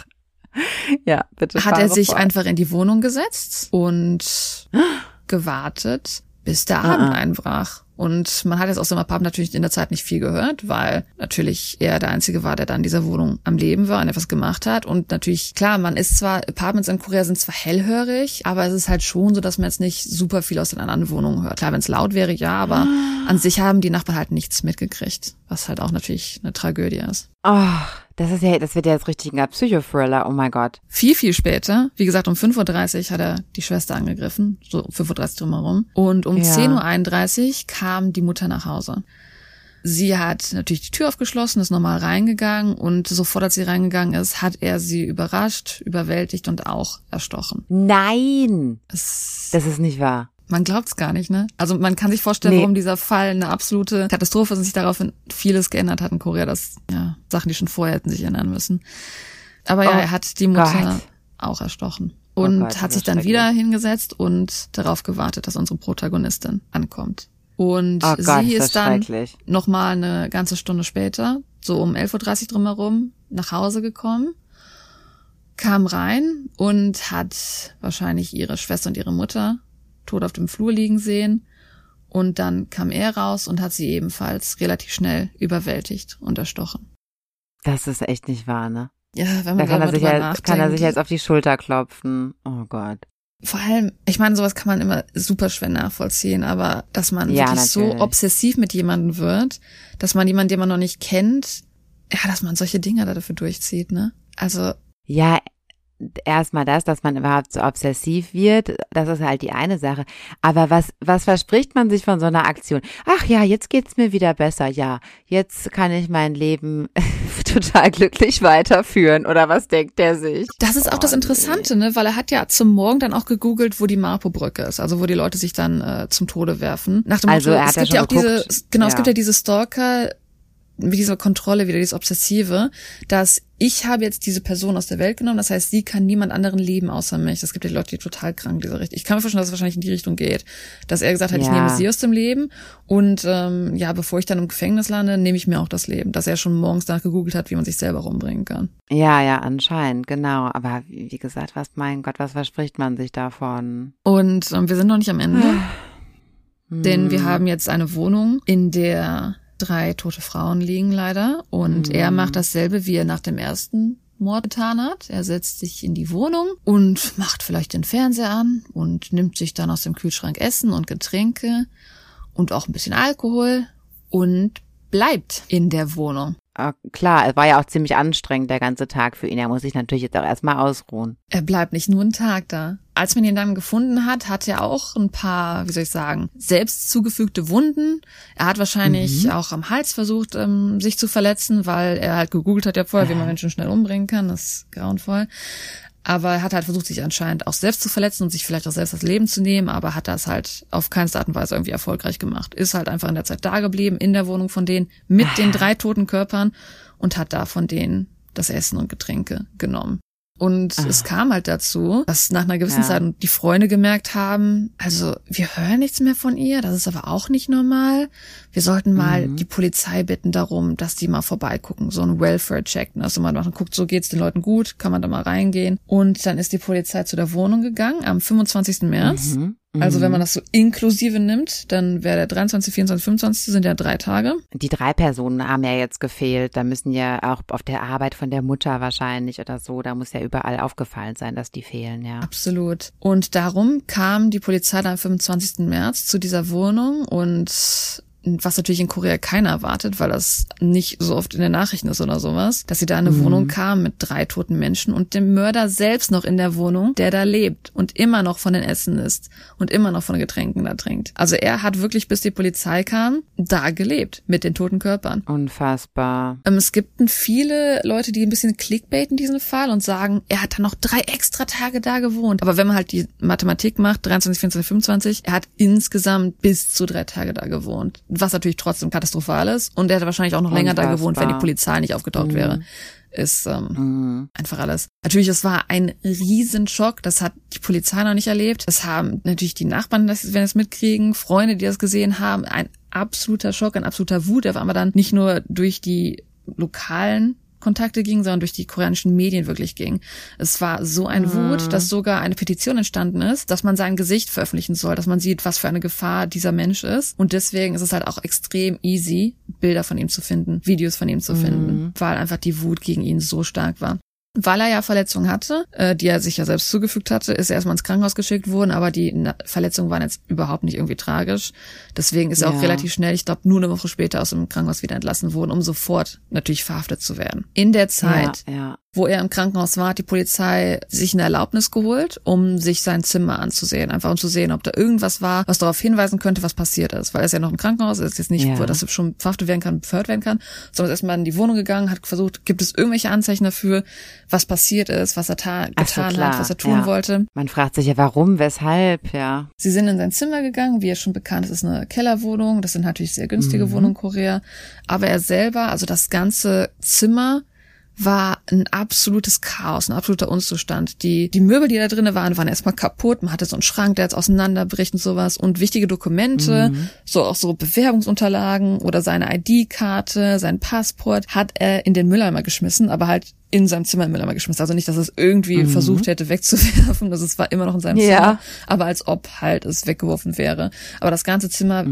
Ja, bitte. hat er sich fort. einfach in die Wohnung gesetzt und gewartet, bis der Abend Ah, ah. einbrach. Und man hat jetzt aus dem Apartment natürlich in der Zeit nicht viel gehört, weil natürlich er der Einzige war, der da in dieser Wohnung am Leben war und etwas gemacht hat. Und natürlich, klar, man ist zwar, Apartments in Korea sind zwar hellhörig, aber es ist halt schon so, dass man jetzt nicht super viel aus den anderen Wohnungen hört. Klar, wenn es laut wäre, ja, aber Ah. an sich haben die Nachbarn halt nichts mitgekriegt, was halt auch natürlich eine Tragödie ist. Oh, das ist ja, das wird ja jetzt richtig ein Psychothriller. Oh mein Gott. Viel, viel später, wie gesagt, um 5.30 Uhr hat er die Schwester angegriffen, so um 5.30 Uhr drumherum. Und um Ja. 10.31 Uhr kam die Mutter nach Hause. Sie hat natürlich die Tür aufgeschlossen, ist normal reingegangen und sofort, als sie reingegangen ist, hat er sie überrascht, überwältigt und auch erstochen. Nein, Es, das ist nicht wahr. Man glaubt's gar nicht, ne? Also man kann sich vorstellen, Nee. warum dieser Fall eine absolute Katastrophe ist und sich daraufhin vieles geändert hat in Korea. Das, ja, Sachen, die schon vorher hätten sich ändern müssen. Aber ja, Oh er hat die Mutter Gott. auch erstochen. Oh Und Gott, das hat sich dann wieder hingesetzt und darauf gewartet, dass unsere Protagonistin ankommt. Und Oh Gott, sie ist dann nochmal eine ganze Stunde später, so um 11.30 Uhr drumherum, nach Hause gekommen, kam rein und hat wahrscheinlich ihre Schwester und ihre Mutter tot auf dem Flur liegen sehen. Und dann kam er raus und hat sie ebenfalls relativ schnell überwältigt und erstochen. Das ist echt nicht wahr, ne? Ja, wenn Da man kann er, sich jetzt, kann er sich jetzt auf die Schulter klopfen. Oh Gott. Vor allem, ich meine, sowas kann man immer super schwer nachvollziehen, aber dass man Ja, wirklich so natürlich. obsessiv mit jemandem wird, dass man jemanden, den man noch nicht kennt, ja, dass man solche Dinge da dafür durchzieht, ne? Also, Ja, erstmal das, dass man überhaupt so obsessiv wird, das ist halt die eine Sache. Aber was, was verspricht man sich von so einer Aktion? Ach ja, jetzt geht's mir wieder besser. Ja, jetzt kann ich mein Leben total glücklich weiterführen. Oder was denkt der sich? das ist auch das Oh, nee. Interessante, ne? Weil er hat ja zum Morgen dann auch gegoogelt, wo die Marpo-Brücke ist, also wo die Leute sich dann äh, zum Tode werfen. Nach dem Also, Motto, er hat es ja gibt ja auch schon diese, geguckt. genau, es Ja. gibt ja diese Stalker, mit dieser Kontrolle wieder, dieses Obsessive, dass ich habe jetzt diese Person aus der Welt genommen, das heißt, sie kann niemand anderen leben außer mich. Es gibt ja Leute, die total krank in dieser Richtung. Ich kann mir vorstellen, dass es wahrscheinlich in die Richtung geht. Dass er gesagt hat, ich Ja. nehme sie aus dem Leben und ähm, ja, bevor ich dann im Gefängnis lande, nehme ich mir auch das Leben. Dass er schon morgens danach gegoogelt hat, wie man sich selber umbringen kann. Ja, ja, anscheinend, genau. Aber wie wie gesagt, was, mein Gott, was verspricht man sich davon? Und ähm, wir sind noch nicht am Ende. Denn wir Hm. haben jetzt eine Wohnung, in der drei tote Frauen liegen leider. Und er Mhm. macht dasselbe, wie er nach dem ersten Mord getan hat. Er setzt sich in die Wohnung und macht vielleicht den Fernseher an und nimmt sich dann aus dem Kühlschrank Essen und Getränke und auch ein bisschen Alkohol und bleibt in der Wohnung. Äh, klar, es war ja auch ziemlich anstrengend der ganze Tag für ihn. Er muss sich natürlich jetzt auch erstmal ausruhen. Er bleibt nicht nur einen Tag da. Als man ihn dann gefunden hat, hat er auch ein paar, wie soll ich sagen, selbst zugefügte Wunden. Er hat wahrscheinlich Mhm. auch am Hals versucht, ähm, sich zu verletzen, weil er halt gegoogelt hat ja vorher, wie man Menschen schnell umbringen kann. Das ist grauenvoll. Aber er hat halt versucht, sich anscheinend auch selbst zu verletzen und sich vielleicht auch selbst das Leben zu nehmen, aber hat das halt auf keinste Art und Weise irgendwie erfolgreich gemacht. Ist halt einfach in der Zeit da geblieben, in der Wohnung von denen, mit den drei toten Körpern und hat da von denen das Essen und Getränke genommen. Und es kam halt dazu, dass nach einer gewissen Ja. Zeit die Freunde gemerkt haben, also wir hören nichts mehr von ihr, das ist aber auch nicht normal. Wir sollten mal die Polizei bitten darum, dass die mal vorbeigucken, so ein Welfare-Check, ne? dass man mal guckt, so geht's den Leuten gut, kann man da mal reingehen. Und dann ist die Polizei zu der Wohnung gegangen am 25. März. Mhm. Also wenn man das so inklusive nimmt, dann wäre der 23, 24, 25 sind ja drei Tage. Die drei Personen haben ja jetzt gefehlt. Da müssen ja auch auf der Arbeit von der Mutter wahrscheinlich oder so, da muss ja überall aufgefallen sein, dass die fehlen, ja. Absolut. Und darum kam die Polizei dann am 25. März zu dieser Wohnung und was natürlich in Korea keiner erwartet, weil das nicht so oft in den Nachrichten ist oder sowas, dass sie da in eine Wohnung kam mit drei toten Menschen und dem Mörder selbst noch in der Wohnung, der da lebt und immer noch von den Essen isst und immer noch von den Getränken da trinkt. Also er hat wirklich, bis die Polizei kam, da gelebt mit den toten Körpern. Unfassbar. Ähm, es gibt viele Leute, die ein bisschen clickbaiten diesen Fall und sagen, er hat dann noch drei extra Tage da gewohnt. Aber wenn man halt die Mathematik macht, 23, 24, 25, er hat insgesamt bis zu drei Tage da gewohnt. Was natürlich trotzdem katastrophal ist. Und er hätte wahrscheinlich auch noch länger da gewohnt, wenn die. Polizei nicht aufgetaucht Mhm. wäre. Ist ähm, Mhm. einfach alles. Natürlich, es war ein Riesenschock. Das hat die Polizei noch nicht erlebt. Das haben natürlich die Nachbarn, das, wenn es mitkriegen, Freunde, die das gesehen haben. Ein absoluter Schock, ein absoluter Wut. Der war aber dann nicht nur durch die lokalen Kontakte ging, sondern durch die koreanischen Medien wirklich ging. Es war so ein Wut, dass sogar eine Petition entstanden ist, dass man sein Gesicht veröffentlichen soll, dass man sieht, was für eine Gefahr dieser Mensch ist. Und deswegen ist es halt auch extrem easy, Bilder von ihm zu finden, Videos von ihm zu finden, weil einfach die Wut gegen ihn so stark war. Weil er ja Verletzungen hatte, äh, die er sich ja selbst zugefügt hatte, ist er erstmal ins Krankenhaus geschickt worden, aber die Verletzungen waren jetzt überhaupt nicht irgendwie tragisch. Deswegen ist er auch Ja. relativ schnell, ich glaube nur eine Woche später aus dem Krankenhaus wieder entlassen worden, um sofort natürlich verhaftet zu werden. In der Zeit Ja, ja. Wo er im Krankenhaus war, hat die Polizei sich eine Erlaubnis geholt, um sich sein Zimmer anzusehen. Einfach um zu sehen, ob da irgendwas war, was darauf hinweisen könnte, was passiert ist. Weil er ist ja noch im Krankenhaus, er ist jetzt nicht, Ja. wo das schon verhaftet werden kann, befördert werden kann, sondern ist erstmal in die Wohnung gegangen, hat versucht, gibt es irgendwelche Anzeichen dafür, was passiert ist, was er so, getan klar, hat, was er tun ja. wollte. Man fragt sich ja, warum, weshalb, ja. Sie sind in sein Zimmer gegangen, wie er schon bekannt ist, ist eine Kellerwohnung. Das sind natürlich sehr günstige Wohnungen in Korea. Aber er selber, also das ganze Zimmer war ein absolutes Chaos, ein absoluter Unzustand. Die, die Möbel, die da drinnen waren, waren erstmal kaputt. Man hatte so einen Schrank, der jetzt auseinanderbricht und sowas. Und wichtige Dokumente, so auch so Bewerbungsunterlagen oder seine ID-Karte, sein Passport, hat er in den Mülleimer geschmissen, aber halt in seinem Zimmer im Mülleimer geschmissen. Also nicht, dass es irgendwie versucht hätte wegzuwerfen. Das es war immer noch in seinem Ja. Zimmer. Aber als ob halt es weggeworfen wäre. Aber das ganze Zimmer,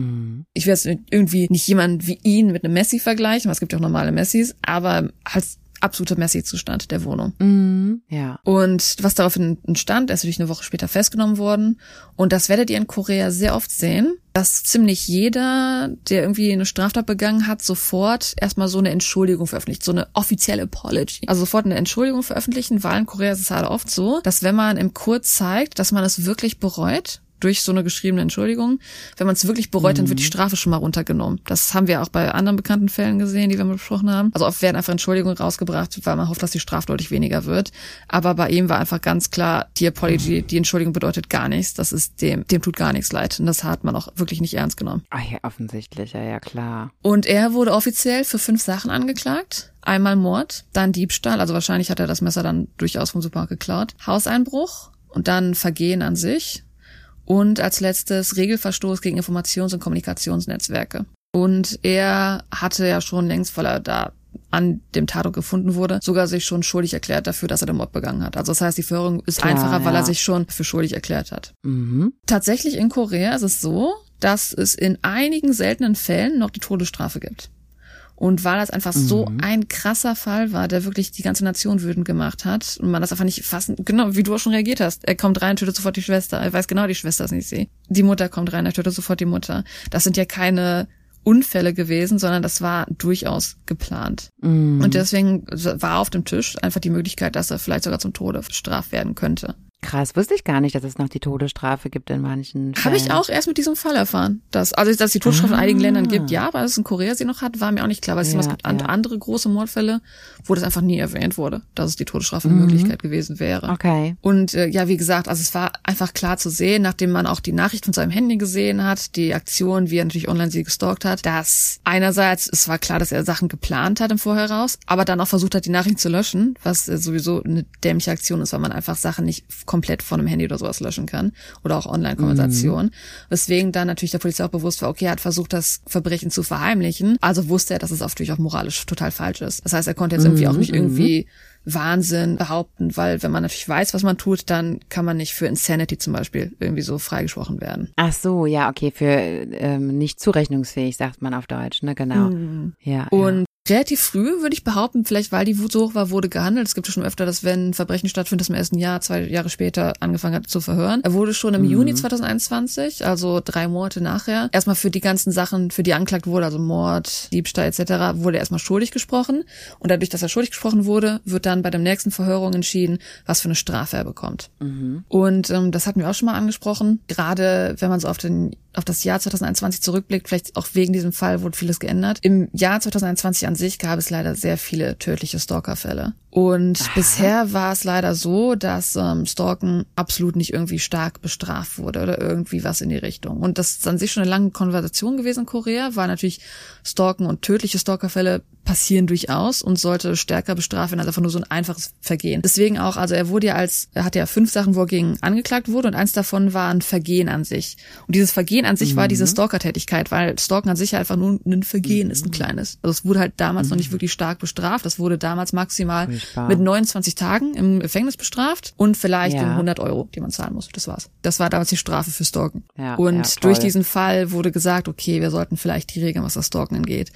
ich will jetzt irgendwie nicht jemanden wie ihn mit einem Messi vergleichen, weil es gibt ja auch normale Messis, aber halt absoluter Messi-Zustand der Wohnung. Mhm. Ja. Und was daraufhin entstand, er ist natürlich eine Woche später festgenommen worden. Und das werdet ihr in Korea sehr oft sehen, dass ziemlich jeder, der irgendwie eine Straftat begangen hat, sofort erstmal so eine Entschuldigung veröffentlicht, so eine offizielle Apology. Also sofort eine Entschuldigung veröffentlichen, weil in Korea ist es halt oft so, dass wenn man im Kurz zeigt, dass man es wirklich bereut, durch so eine geschriebene Entschuldigung. Wenn man es wirklich bereut, dann wird die Strafe schon mal runtergenommen. Das haben wir auch bei anderen bekannten Fällen gesehen, die wir besprochen haben. Also oft werden einfach Entschuldigungen rausgebracht, weil man hofft, dass die Strafe deutlich weniger wird. Aber bei ihm war einfach ganz klar, die Apology, die Entschuldigung bedeutet gar nichts. Das ist dem, dem tut gar nichts leid. Und das hat man auch wirklich nicht ernst genommen. Ah ja, offensichtlich, ja, ja, klar. Und er wurde offiziell für fünf Sachen angeklagt. Einmal Mord, dann Diebstahl, also wahrscheinlich hat er das Messer dann durchaus vom Supermarkt geklaut, Hauseinbruch und dann Vergehen an sich und als letztes Regelverstoß gegen Informations- und Kommunikationsnetzwerke. Und er hatte ja schon längst, weil er da an dem Tatort gefunden wurde, sogar sich schon schuldig erklärt dafür, dass er den Mord begangen hat. Also das heißt, die Verhörung ist Klar, einfacher, weil ja. er sich schon für schuldig erklärt hat. Mhm. Tatsächlich in Korea ist es so, dass es in einigen seltenen Fällen noch die Todesstrafe gibt. Und weil das einfach so ein krasser Fall war, der wirklich die ganze Nation wütend gemacht hat und man das einfach nicht fassen, genau wie du auch schon reagiert hast. Er kommt rein, tötet sofort die Schwester. Er weiß genau, die Schwester ist nicht sie. Die Mutter kommt rein, er tötet sofort die Mutter. Das sind ja keine Unfälle gewesen, sondern das war durchaus geplant. Mm. Und deswegen war auf dem Tisch einfach die Möglichkeit, dass er vielleicht sogar zum Tode bestraft werden könnte. Krass, wusste ich gar nicht, dass es noch die Todesstrafe gibt in manchen. Habe ich auch erst mit diesem Fall erfahren. Dass, also, dass es die Todesstrafe in einigen Ah. Ländern gibt, ja, aber dass es in Korea sie noch hat, war mir auch nicht klar. Weil es Ja, es gibt ja. andere große Mordfälle, wo das einfach nie erwähnt wurde, dass es die Todesstrafe Mhm. eine Möglichkeit gewesen wäre. Okay. Und äh, ja, wie gesagt, also es war einfach klar zu sehen, nachdem man auch die Nachricht von seinem Handy gesehen hat, die Aktion, wie er natürlich online sie gestalkt hat, dass einerseits, es war klar, dass er Sachen geplant hat im Vorheraus, aber dann auch versucht hat, die Nachricht zu löschen, was äh, sowieso eine dämliche Aktion ist, weil man einfach Sachen nicht komplett von einem Handy oder sowas löschen kann oder auch Online-Konversation. Weswegen dann natürlich der Polizei auch bewusst war, okay, er hat versucht, das Verbrechen zu verheimlichen, also wusste er, dass es natürlich auch moralisch total falsch ist. Das heißt, er konnte jetzt irgendwie auch nicht irgendwie Wahnsinn behaupten, weil wenn man natürlich weiß, was man tut, dann kann man nicht für Insanity zum Beispiel irgendwie so freigesprochen werden. Ach so, ja, okay, für ähm, nicht zurechnungsfähig, sagt man auf Deutsch, ne, genau. Ja. Und relativ früh, würde ich behaupten, vielleicht weil die Wut so hoch war, wurde gehandelt. Es gibt ja schon öfter, dass wenn Verbrechen stattfindet, dass man erst ein Jahr, zwei Jahre später angefangen hat zu verhören. Er wurde schon im Juni 2021, also drei Monate nachher, erstmal für die ganzen Sachen, für die angeklagt wurde, also Mord, Diebstahl etc., wurde er erstmal schuldig gesprochen. Und dadurch, dass er schuldig gesprochen wurde, wird dann bei der nächsten Verhörung entschieden, was für eine Strafe er bekommt. Und ähm, das hatten wir auch schon mal angesprochen. Gerade wenn man so auf den auf das Jahr 2021 zurückblickt, vielleicht auch wegen diesem Fall wurde vieles geändert. Im Jahr 2021 an sich gab es leider sehr viele tödliche Stalkerfälle. Und bisher war es leider so, dass ähm, Stalken absolut nicht irgendwie stark bestraft wurde oder irgendwie was in die Richtung. Und das ist an sich schon eine lange Konversation gewesen in Korea, weil natürlich Stalken und tödliche Stalkerfälle passieren durchaus und sollte stärker bestraft werden als einfach nur so ein einfaches Vergehen. Deswegen auch, also er wurde ja als, er hatte ja fünf Sachen, wo er gegen angeklagt wurde und eins davon war ein Vergehen an sich. Und dieses Vergehen an sich war diese Stalker-Tätigkeit, weil Stalken an sich ja einfach nur ein Vergehen ist, ein kleines. Also es wurde halt damals noch nicht wirklich stark bestraft. Das wurde damals maximal Furchtbar. mit 29 Tagen im Gefängnis bestraft und vielleicht Ja. um 100 Euro, die man zahlen muss. Das war's. Das war damals die Strafe für Stalken. Ja, und ja, durch diesen Fall wurde gesagt, okay, wir sollten vielleicht die Regeln, was das Stalken angeht,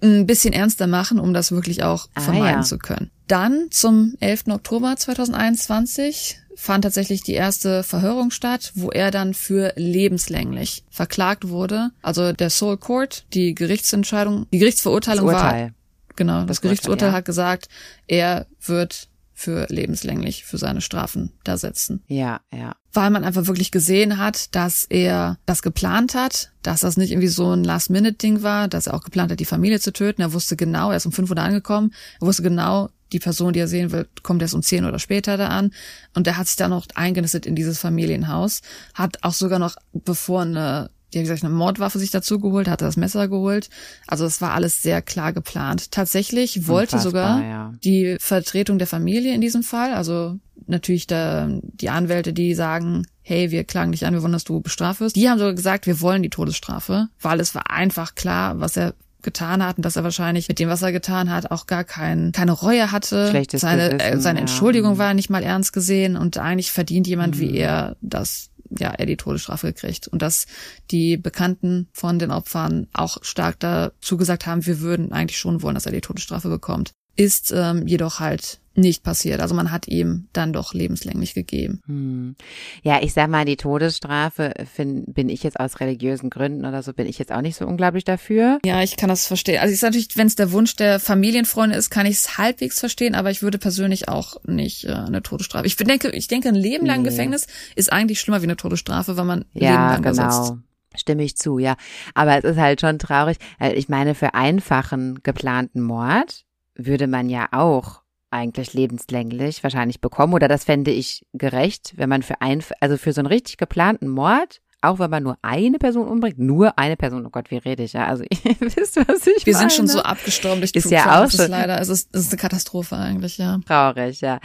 ein bisschen ernster machen, um das wirklich auch Ah, vermeiden zu können. Dann zum 11. Oktober 2021 fand tatsächlich die erste Verhörung statt, wo er dann für lebenslänglich verklagt wurde. Also der Seoul Court, die Gerichtsentscheidung, die Gerichtsverurteilung war. Genau, das, Das Gerichtsurteil Urteil, ja. hat gesagt, er wird für lebenslänglich für seine Strafen da setzen. Ja, ja. Weil man einfach wirklich gesehen hat, dass er das geplant hat, dass das nicht irgendwie so ein Last-Minute-Ding war, dass er auch geplant hat, die Familie zu töten. Er wusste genau, er ist um 5 Uhr angekommen, er wusste genau, die Person, die er sehen will, kommt erst um 10 oder später da an. Und er hat sich dann noch eingenistet in dieses Familienhaus, hat auch sogar noch, bevor eine die, wie gesagt, eine Mordwaffe sich dazu geholt, hat er das Messer geholt. Also es war alles sehr klar geplant. Tatsächlich wollte Unfassbar, sogar ja. die Vertretung der Familie in diesem Fall, also natürlich da, die Anwälte, die sagen, hey, wir klagen dich an, wir wollen, dass du bestraft wirst. Die haben sogar gesagt, wir wollen die Todesstrafe, weil es war einfach klar, was er getan hat und dass er wahrscheinlich mit dem, was er getan hat, auch gar kein, keine Reue hatte. Schlechtes seine, äh, Gewissen, seine ja. Entschuldigung war nicht mal ernst gesehen und eigentlich verdient jemand Mhm. wie er, dass ja, er die Todesstrafe gekriegt und dass die Bekannten von den Opfern auch stark dazu gesagt haben, wir würden eigentlich schon wollen, dass er die Todesstrafe bekommt. Ist ähm, jedoch halt nicht passiert. Also man hat ihm dann doch lebenslänglich gegeben. Hm. Ja, ich sag mal, die Todesstrafe find, bin ich jetzt aus religiösen Gründen oder so, bin ich jetzt auch nicht so unglaublich dafür. Ja, ich kann das verstehen. Also es ist natürlich, wenn es der Wunsch der Familienfreunde ist, kann ich es halbwegs verstehen, aber ich würde persönlich auch nicht äh, eine Todesstrafe. Ich denke, ich denke, ein Leben lang Nee. Gefängnis ist eigentlich schlimmer wie eine Todesstrafe, weil man Leben Ja, lang da sitzt. genau. Stimme ich zu, ja. Aber es ist halt schon traurig. Äh, Ich meine, für einfachen geplanten Mord würde man ja auch eigentlich lebenslänglich wahrscheinlich bekommen. Oder das fände ich gerecht, wenn man für ein, also für so einen richtig geplanten Mord, auch wenn man nur eine Person umbringt, nur eine Person, oh Gott, wie rede ich, ja? Also ihr wisst, was ich Wir meine. sind schon so abgestorben durch Ist ja auch Das ist schon- leider, es ist, es ist eine Katastrophe eigentlich, ja. Traurig, ja.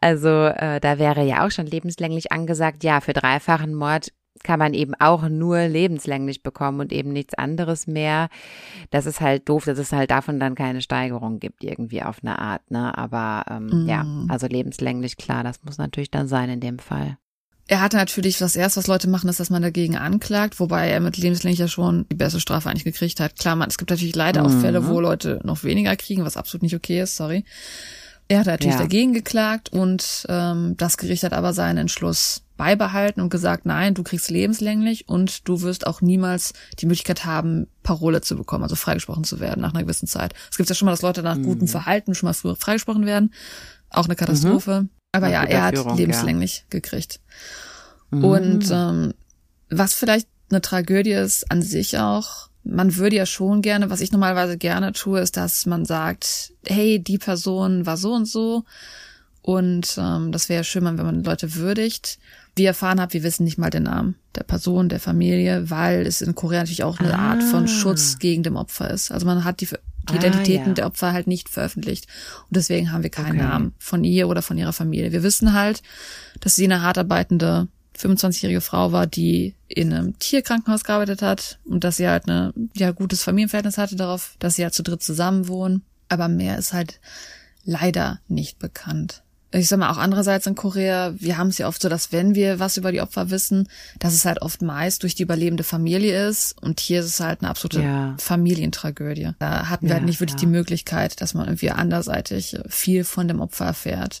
Also äh, da wäre ja auch schon lebenslänglich angesagt, ja, für dreifachen Mord kann man eben auch nur lebenslänglich bekommen und eben nichts anderes mehr. Das ist halt doof, dass es halt davon dann keine Steigerung gibt, irgendwie auf eine Art, ne? Aber ähm, Mhm. ja, also lebenslänglich, klar, das muss natürlich dann sein in dem Fall. Er hatte natürlich, das erste, was Leute machen, ist, dass man dagegen anklagt, wobei er mit lebenslänglich ja schon die beste Strafe eigentlich gekriegt hat. Klar, man, es gibt natürlich leider auch Mhm. Fälle, wo Leute noch weniger kriegen, was absolut nicht okay ist, sorry. Er hat natürlich Ja. dagegen geklagt und ähm, das Gericht hat aber seinen Entschluss beibehalten und gesagt, nein, du kriegst lebenslänglich und du wirst auch niemals die Möglichkeit haben, Parole zu bekommen, also freigesprochen zu werden nach einer gewissen Zeit. Es gibt ja schon mal, dass Leute nach mhm. gutem Verhalten schon mal früher freigesprochen werden. Auch eine Katastrophe. Mhm. Aber ja, er hat lebenslänglich ja. gekriegt. Mhm. Und ähm, was vielleicht eine Tragödie ist an sich auch, man würde ja schon gerne, was ich normalerweise gerne tue, ist, dass man sagt, hey, die Person war so und so und ähm, das wäre schön, wenn man Leute würdigt. Wie erfahren habt, wir wissen nicht mal den Namen der Person, der Familie, weil es in Korea natürlich auch eine ah. Art von Schutz gegen dem Opfer ist. Also man hat die, die ah, Identitäten ja. der Opfer halt nicht veröffentlicht. Und deswegen haben wir keinen okay. Namen von ihr oder von ihrer Familie. Wir wissen halt, dass sie eine hart arbeitende 25-jährige Frau war, die in einem Tierkrankenhaus gearbeitet hat und dass sie halt eine ja gutes Familienverhältnis hatte darauf, dass sie halt zu dritt zusammen wohnen. Aber mehr ist halt leider nicht bekannt ich sag mal auch andererseits in Korea, wir haben es ja oft so, dass wenn wir was über die Opfer wissen, dass es halt oft meist durch die überlebende Familie ist und hier ist es halt eine absolute ja. Familientragödie. Da hatten wir halt ja, halt nicht wirklich ja. die Möglichkeit, dass man irgendwie anderseitig viel von dem Opfer erfährt.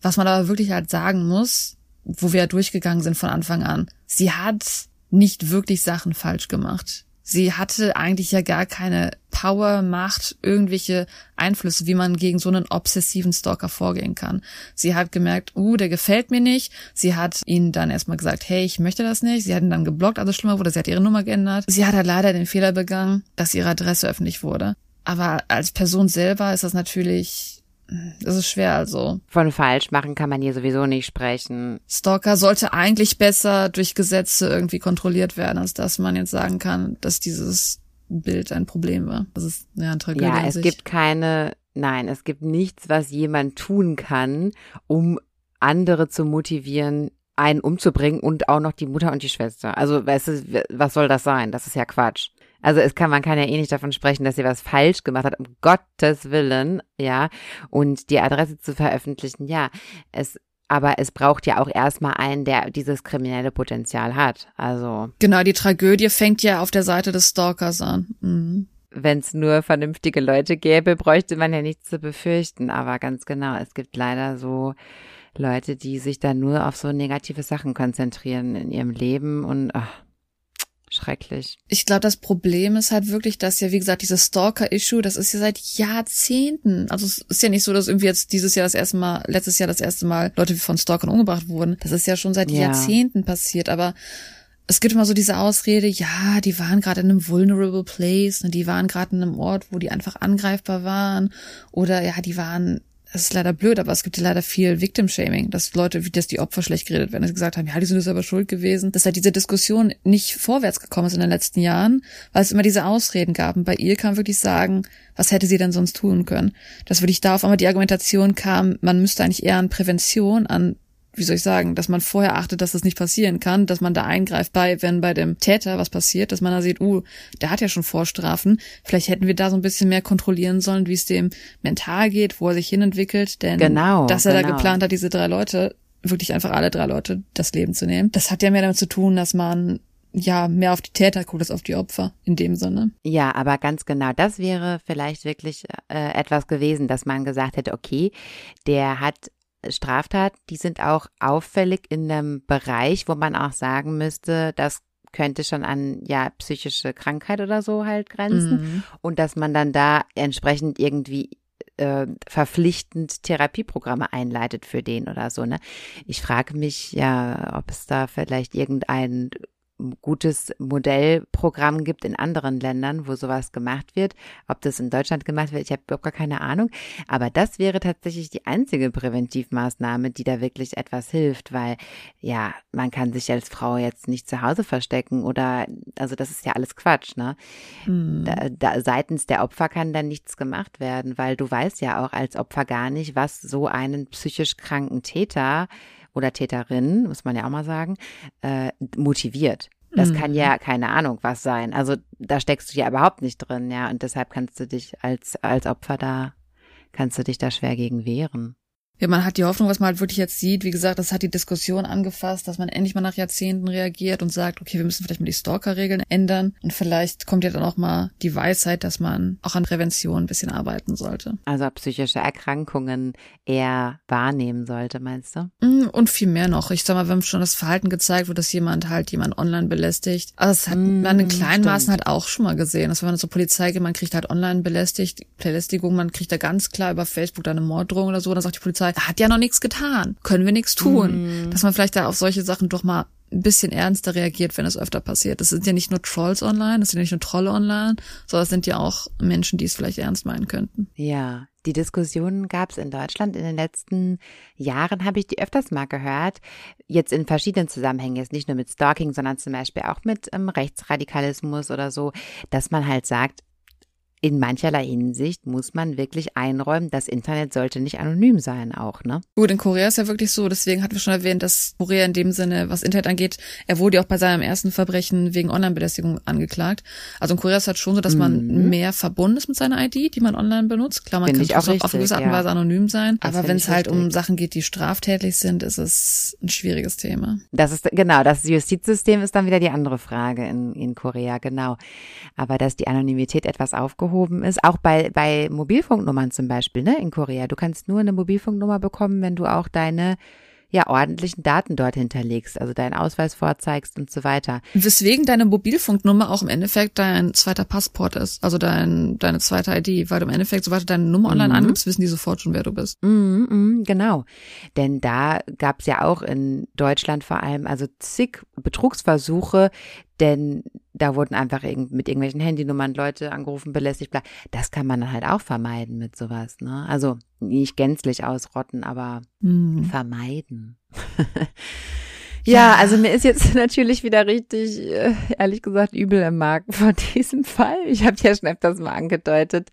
Was man aber wirklich halt sagen muss, wo wir ja durchgegangen sind von Anfang an, sie hat nicht wirklich Sachen falsch gemacht. Sie hatte eigentlich ja gar keine Power, Macht, irgendwelche Einflüsse, wie man gegen so einen obsessiven Stalker vorgehen kann. Sie hat gemerkt, uh, der gefällt mir nicht. Sie hat ihnen dann erstmal gesagt, hey, ich möchte das nicht. Sie hat ihn dann geblockt, also schlimmer wurde. Sie hat ihre Nummer geändert. Sie hat halt leider den Fehler begangen, dass ihre Adresse öffentlich wurde. Aber als Person selber ist das natürlich das ist schwer also. Von falsch machen kann man hier sowieso nicht sprechen. Stalker sollte eigentlich besser durch Gesetze irgendwie kontrolliert werden, als dass man jetzt sagen kann, dass dieses Bild ein Problem war. Das ist ja ein Tragödie. Ja, es gibt keine, nein, es gibt nichts, was jemand tun kann, um andere zu motivieren, einen umzubringen und auch noch die Mutter und die Schwester. Also, weißt du, was soll das sein? Das ist ja Quatsch. Also es kann, man kann ja eh nicht davon sprechen, dass sie was falsch gemacht hat, um Gottes Willen, ja. Und die Adresse zu veröffentlichen, ja. Es, aber es braucht ja auch erstmal einen, der dieses kriminelle Potenzial hat. Also. Genau, die Tragödie fängt ja auf der Seite des Stalkers an. Mhm. Wenn es nur vernünftige Leute gäbe, bräuchte man ja nichts zu befürchten. Aber ganz genau, es gibt leider so Leute, die sich dann nur auf so negative Sachen konzentrieren in ihrem Leben und ach, Schrecklich. Ich glaube, das Problem ist halt wirklich, dass ja, wie gesagt, dieses Stalker-Issue, das ist ja seit Jahrzehnten. Also es ist ja nicht so, dass irgendwie jetzt dieses Jahr das erste Mal, letztes Jahr das erste Mal Leute von Stalkern umgebracht wurden. Das ist ja schon seit ja. Jahrzehnten passiert. Aber es gibt immer so diese Ausrede, ja, die waren gerade in einem vulnerable place, ne, die waren gerade in einem Ort, wo die einfach angreifbar waren. Oder ja, die waren das ist leider blöd, aber es gibt ja leider viel Victim-Shaming, dass Leute, dass die Opfer schlecht geredet werden, dass sie gesagt haben, ja, die sind selber schuld gewesen, dass halt diese Diskussion nicht vorwärts gekommen ist in den letzten Jahren, weil es immer diese Ausreden gab. Und bei ihr kann man wirklich sagen, was hätte sie denn sonst tun können? Dass wirklich da auf einmal die Argumentation kam, man müsste eigentlich eher an Prävention, an wie soll ich sagen, dass man vorher achtet, dass das nicht passieren kann, dass man da eingreift bei, wenn bei dem Täter was passiert, dass man da sieht, uh, der hat ja schon Vorstrafen. Vielleicht hätten wir da so ein bisschen mehr kontrollieren sollen, wie es dem mental geht, wo er sich hinentwickelt, denn genau, dass er genau. da geplant hat, diese drei Leute, wirklich einfach alle drei Leute das Leben zu nehmen. Das hat ja mehr damit zu tun, dass man ja, mehr auf die Täter guckt als auf die Opfer in dem Sinne. Ja, aber ganz genau, das wäre vielleicht wirklich äh, etwas gewesen, dass man gesagt hätte, okay, der hat Straftaten, die sind auch auffällig in einem Bereich, wo man auch sagen müsste, das könnte schon an ja psychische Krankheit oder so halt grenzen mhm. und dass man dann da entsprechend irgendwie äh, verpflichtend Therapieprogramme einleitet für den oder so. Ne? Ich frage mich ja, ob es da vielleicht irgendein gutes Modellprogramm gibt in anderen Ländern, wo sowas gemacht wird. Ob das in Deutschland gemacht wird, ich habe überhaupt gar keine Ahnung. Aber das wäre tatsächlich die einzige Präventivmaßnahme, die da wirklich etwas hilft, weil ja, man kann sich als Frau jetzt nicht zu Hause verstecken oder, also das ist ja alles Quatsch, ne? Mhm. Da, da, seitens der Opfer kann dann nichts gemacht werden, weil du weißt ja auch als Opfer gar nicht, was so einen psychisch kranken Täter oder Täterin, muss man ja auch mal sagen, äh, motiviert. Das mhm. kann ja keine Ahnung was sein. Also da steckst du ja überhaupt nicht drin, ja. Und deshalb kannst du dich als, als Opfer da, kannst du dich da schwer gegen wehren. Ja, man hat die Hoffnung, was man halt wirklich jetzt sieht. Wie gesagt, das hat die Diskussion angefasst, dass man endlich mal nach Jahrzehnten reagiert und sagt, okay, wir müssen vielleicht mal die Stalker-Regeln ändern. Und vielleicht kommt ja dann auch mal die Weisheit, dass man auch an Prävention ein bisschen arbeiten sollte. Also psychische Erkrankungen eher wahrnehmen sollte, meinst du? Mm, und viel mehr noch. Ich sag mal, wenn schon das Verhalten gezeigt wird, dass jemand halt jemand online belästigt. Also das hat Mm, man in kleinen stimmt. Maßen halt auch schon mal gesehen. Dass wenn man zur Polizei geht, man kriegt halt online belästigt, Belästigung, man kriegt da ganz klar über Facebook da eine Morddrohung oder so. Dann sagt die Polizei, er hat ja noch nichts getan. Können wir nichts tun. Dass man vielleicht da auf solche Sachen doch mal ein bisschen ernster reagiert, wenn es öfter passiert. Das sind ja nicht nur Trolls online, das sind ja nicht nur Trolle online, sondern es sind ja auch Menschen, die es vielleicht ernst meinen könnten. Ja, die Diskussionen gab es in Deutschland in den letzten Jahren, habe ich die öfters mal gehört. Jetzt in verschiedenen Zusammenhängen, jetzt nicht nur mit Stalking, sondern zum Beispiel auch mit ähm, Rechtsradikalismus oder so, dass man halt sagt, in mancherlei Hinsicht muss man wirklich einräumen, das Internet sollte nicht anonym sein auch, ne? Gut, in Korea ist ja wirklich so, deswegen hatten wir schon erwähnt, dass Korea in dem Sinne, was Internet angeht, er wurde ja auch bei seinem ersten Verbrechen wegen Online-Belästigung angeklagt. Also in Korea ist es halt schon so, dass man Mhm. mehr verbunden ist mit seiner ID, die man online benutzt. Klar, man Finde kann auch trotzdem auf richtig, gewisse Art und. Weise anonym sein, Das aber wenn es halt um richtig. Sachen geht, die straftätlich sind, ist es ein schwieriges Thema. Das ist genau, das Justizsystem ist dann wieder die andere Frage in, in Korea, genau. Aber dass die Anonymität etwas aufgehoben ist, auch bei, bei Mobilfunknummern zum Beispiel, ne, in Korea. Du kannst nur eine Mobilfunknummer bekommen, wenn du auch deine ja ordentlichen Daten dort hinterlegst, also deinen Ausweis vorzeigst und so weiter. Weswegen deine Mobilfunknummer auch im Endeffekt dein zweiter Passport ist, also dein, deine zweite ID, weil du im Endeffekt, sobald du deine Nummer online Mhm. angibst, wissen die sofort schon, wer du bist. Mhm, mhm, genau. Denn da gab es ja auch in Deutschland vor allem also zig Betrugsversuche, denn da wurden einfach mit irgendwelchen Handynummern Leute angerufen, belästigt, bla. Das kann man dann halt auch vermeiden mit sowas, ne? Also nicht gänzlich ausrotten, aber Hm. vermeiden. Ja, also mir ist jetzt natürlich wieder richtig, äh, ehrlich gesagt, übel im Magen vor diesem Fall. Ich habe ja schon öfters mal angedeutet,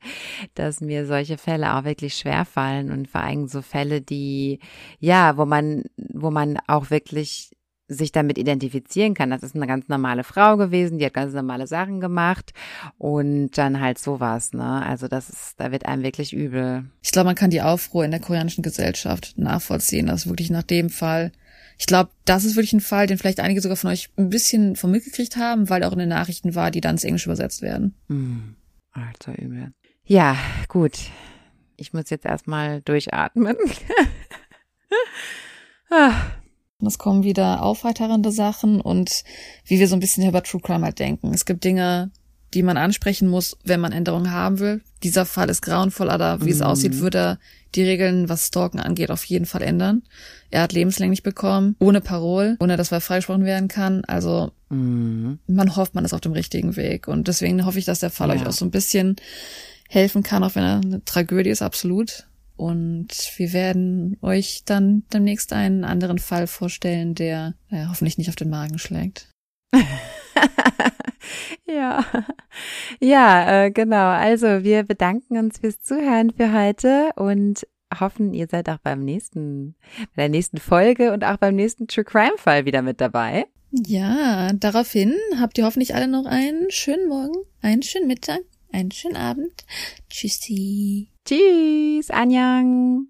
dass mir solche Fälle auch wirklich schwer fallen und vor allem so Fälle, die, ja, wo man, wo man auch wirklich sich damit identifizieren kann. Das ist eine ganz normale Frau gewesen, die hat ganz normale Sachen gemacht und dann halt sowas, ne? Also das ist, da wird einem wirklich übel. Ich glaube, man kann die Aufruhr in der koreanischen Gesellschaft nachvollziehen, dass wirklich nach dem Fall, ich glaube, das ist wirklich ein Fall, den vielleicht einige sogar von euch ein bisschen von mitgekriegt haben, weil auch in den Nachrichten war, die dann ins Englische übersetzt werden. Hm, also übel. Ja, gut. Ich muss jetzt erstmal durchatmen. ah, es kommen wieder aufheiternde Sachen und wie wir so ein bisschen über True Crime halt denken. Es gibt Dinge, die man ansprechen muss, wenn man Änderungen haben will. Dieser Fall ist grauenvoll, aber wie es Mhm. aussieht, wird er die Regeln, was Stalken angeht, auf jeden Fall ändern. Er hat lebenslänglich bekommen, ohne Parol, ohne dass er freigesprochen werden kann. Also mm, man hofft, man ist auf dem richtigen Weg. Und deswegen hoffe ich, dass der Fall Ja. euch auch so ein bisschen helfen kann, auch wenn er eine Tragödie ist, absolut. Und wir werden euch dann demnächst einen anderen Fall vorstellen, der äh, hoffentlich nicht auf den Magen schlägt. ja, ja, äh, genau. Also wir bedanken uns fürs Zuhören für heute und hoffen, ihr seid auch beim nächsten, bei der nächsten Folge und auch beim nächsten True Crime Fall wieder mit dabei. Ja, daraufhin habt ihr hoffentlich alle noch einen schönen Morgen, einen schönen Mittag, einen schönen Abend. Tschüssi. Tschüss, Anjang.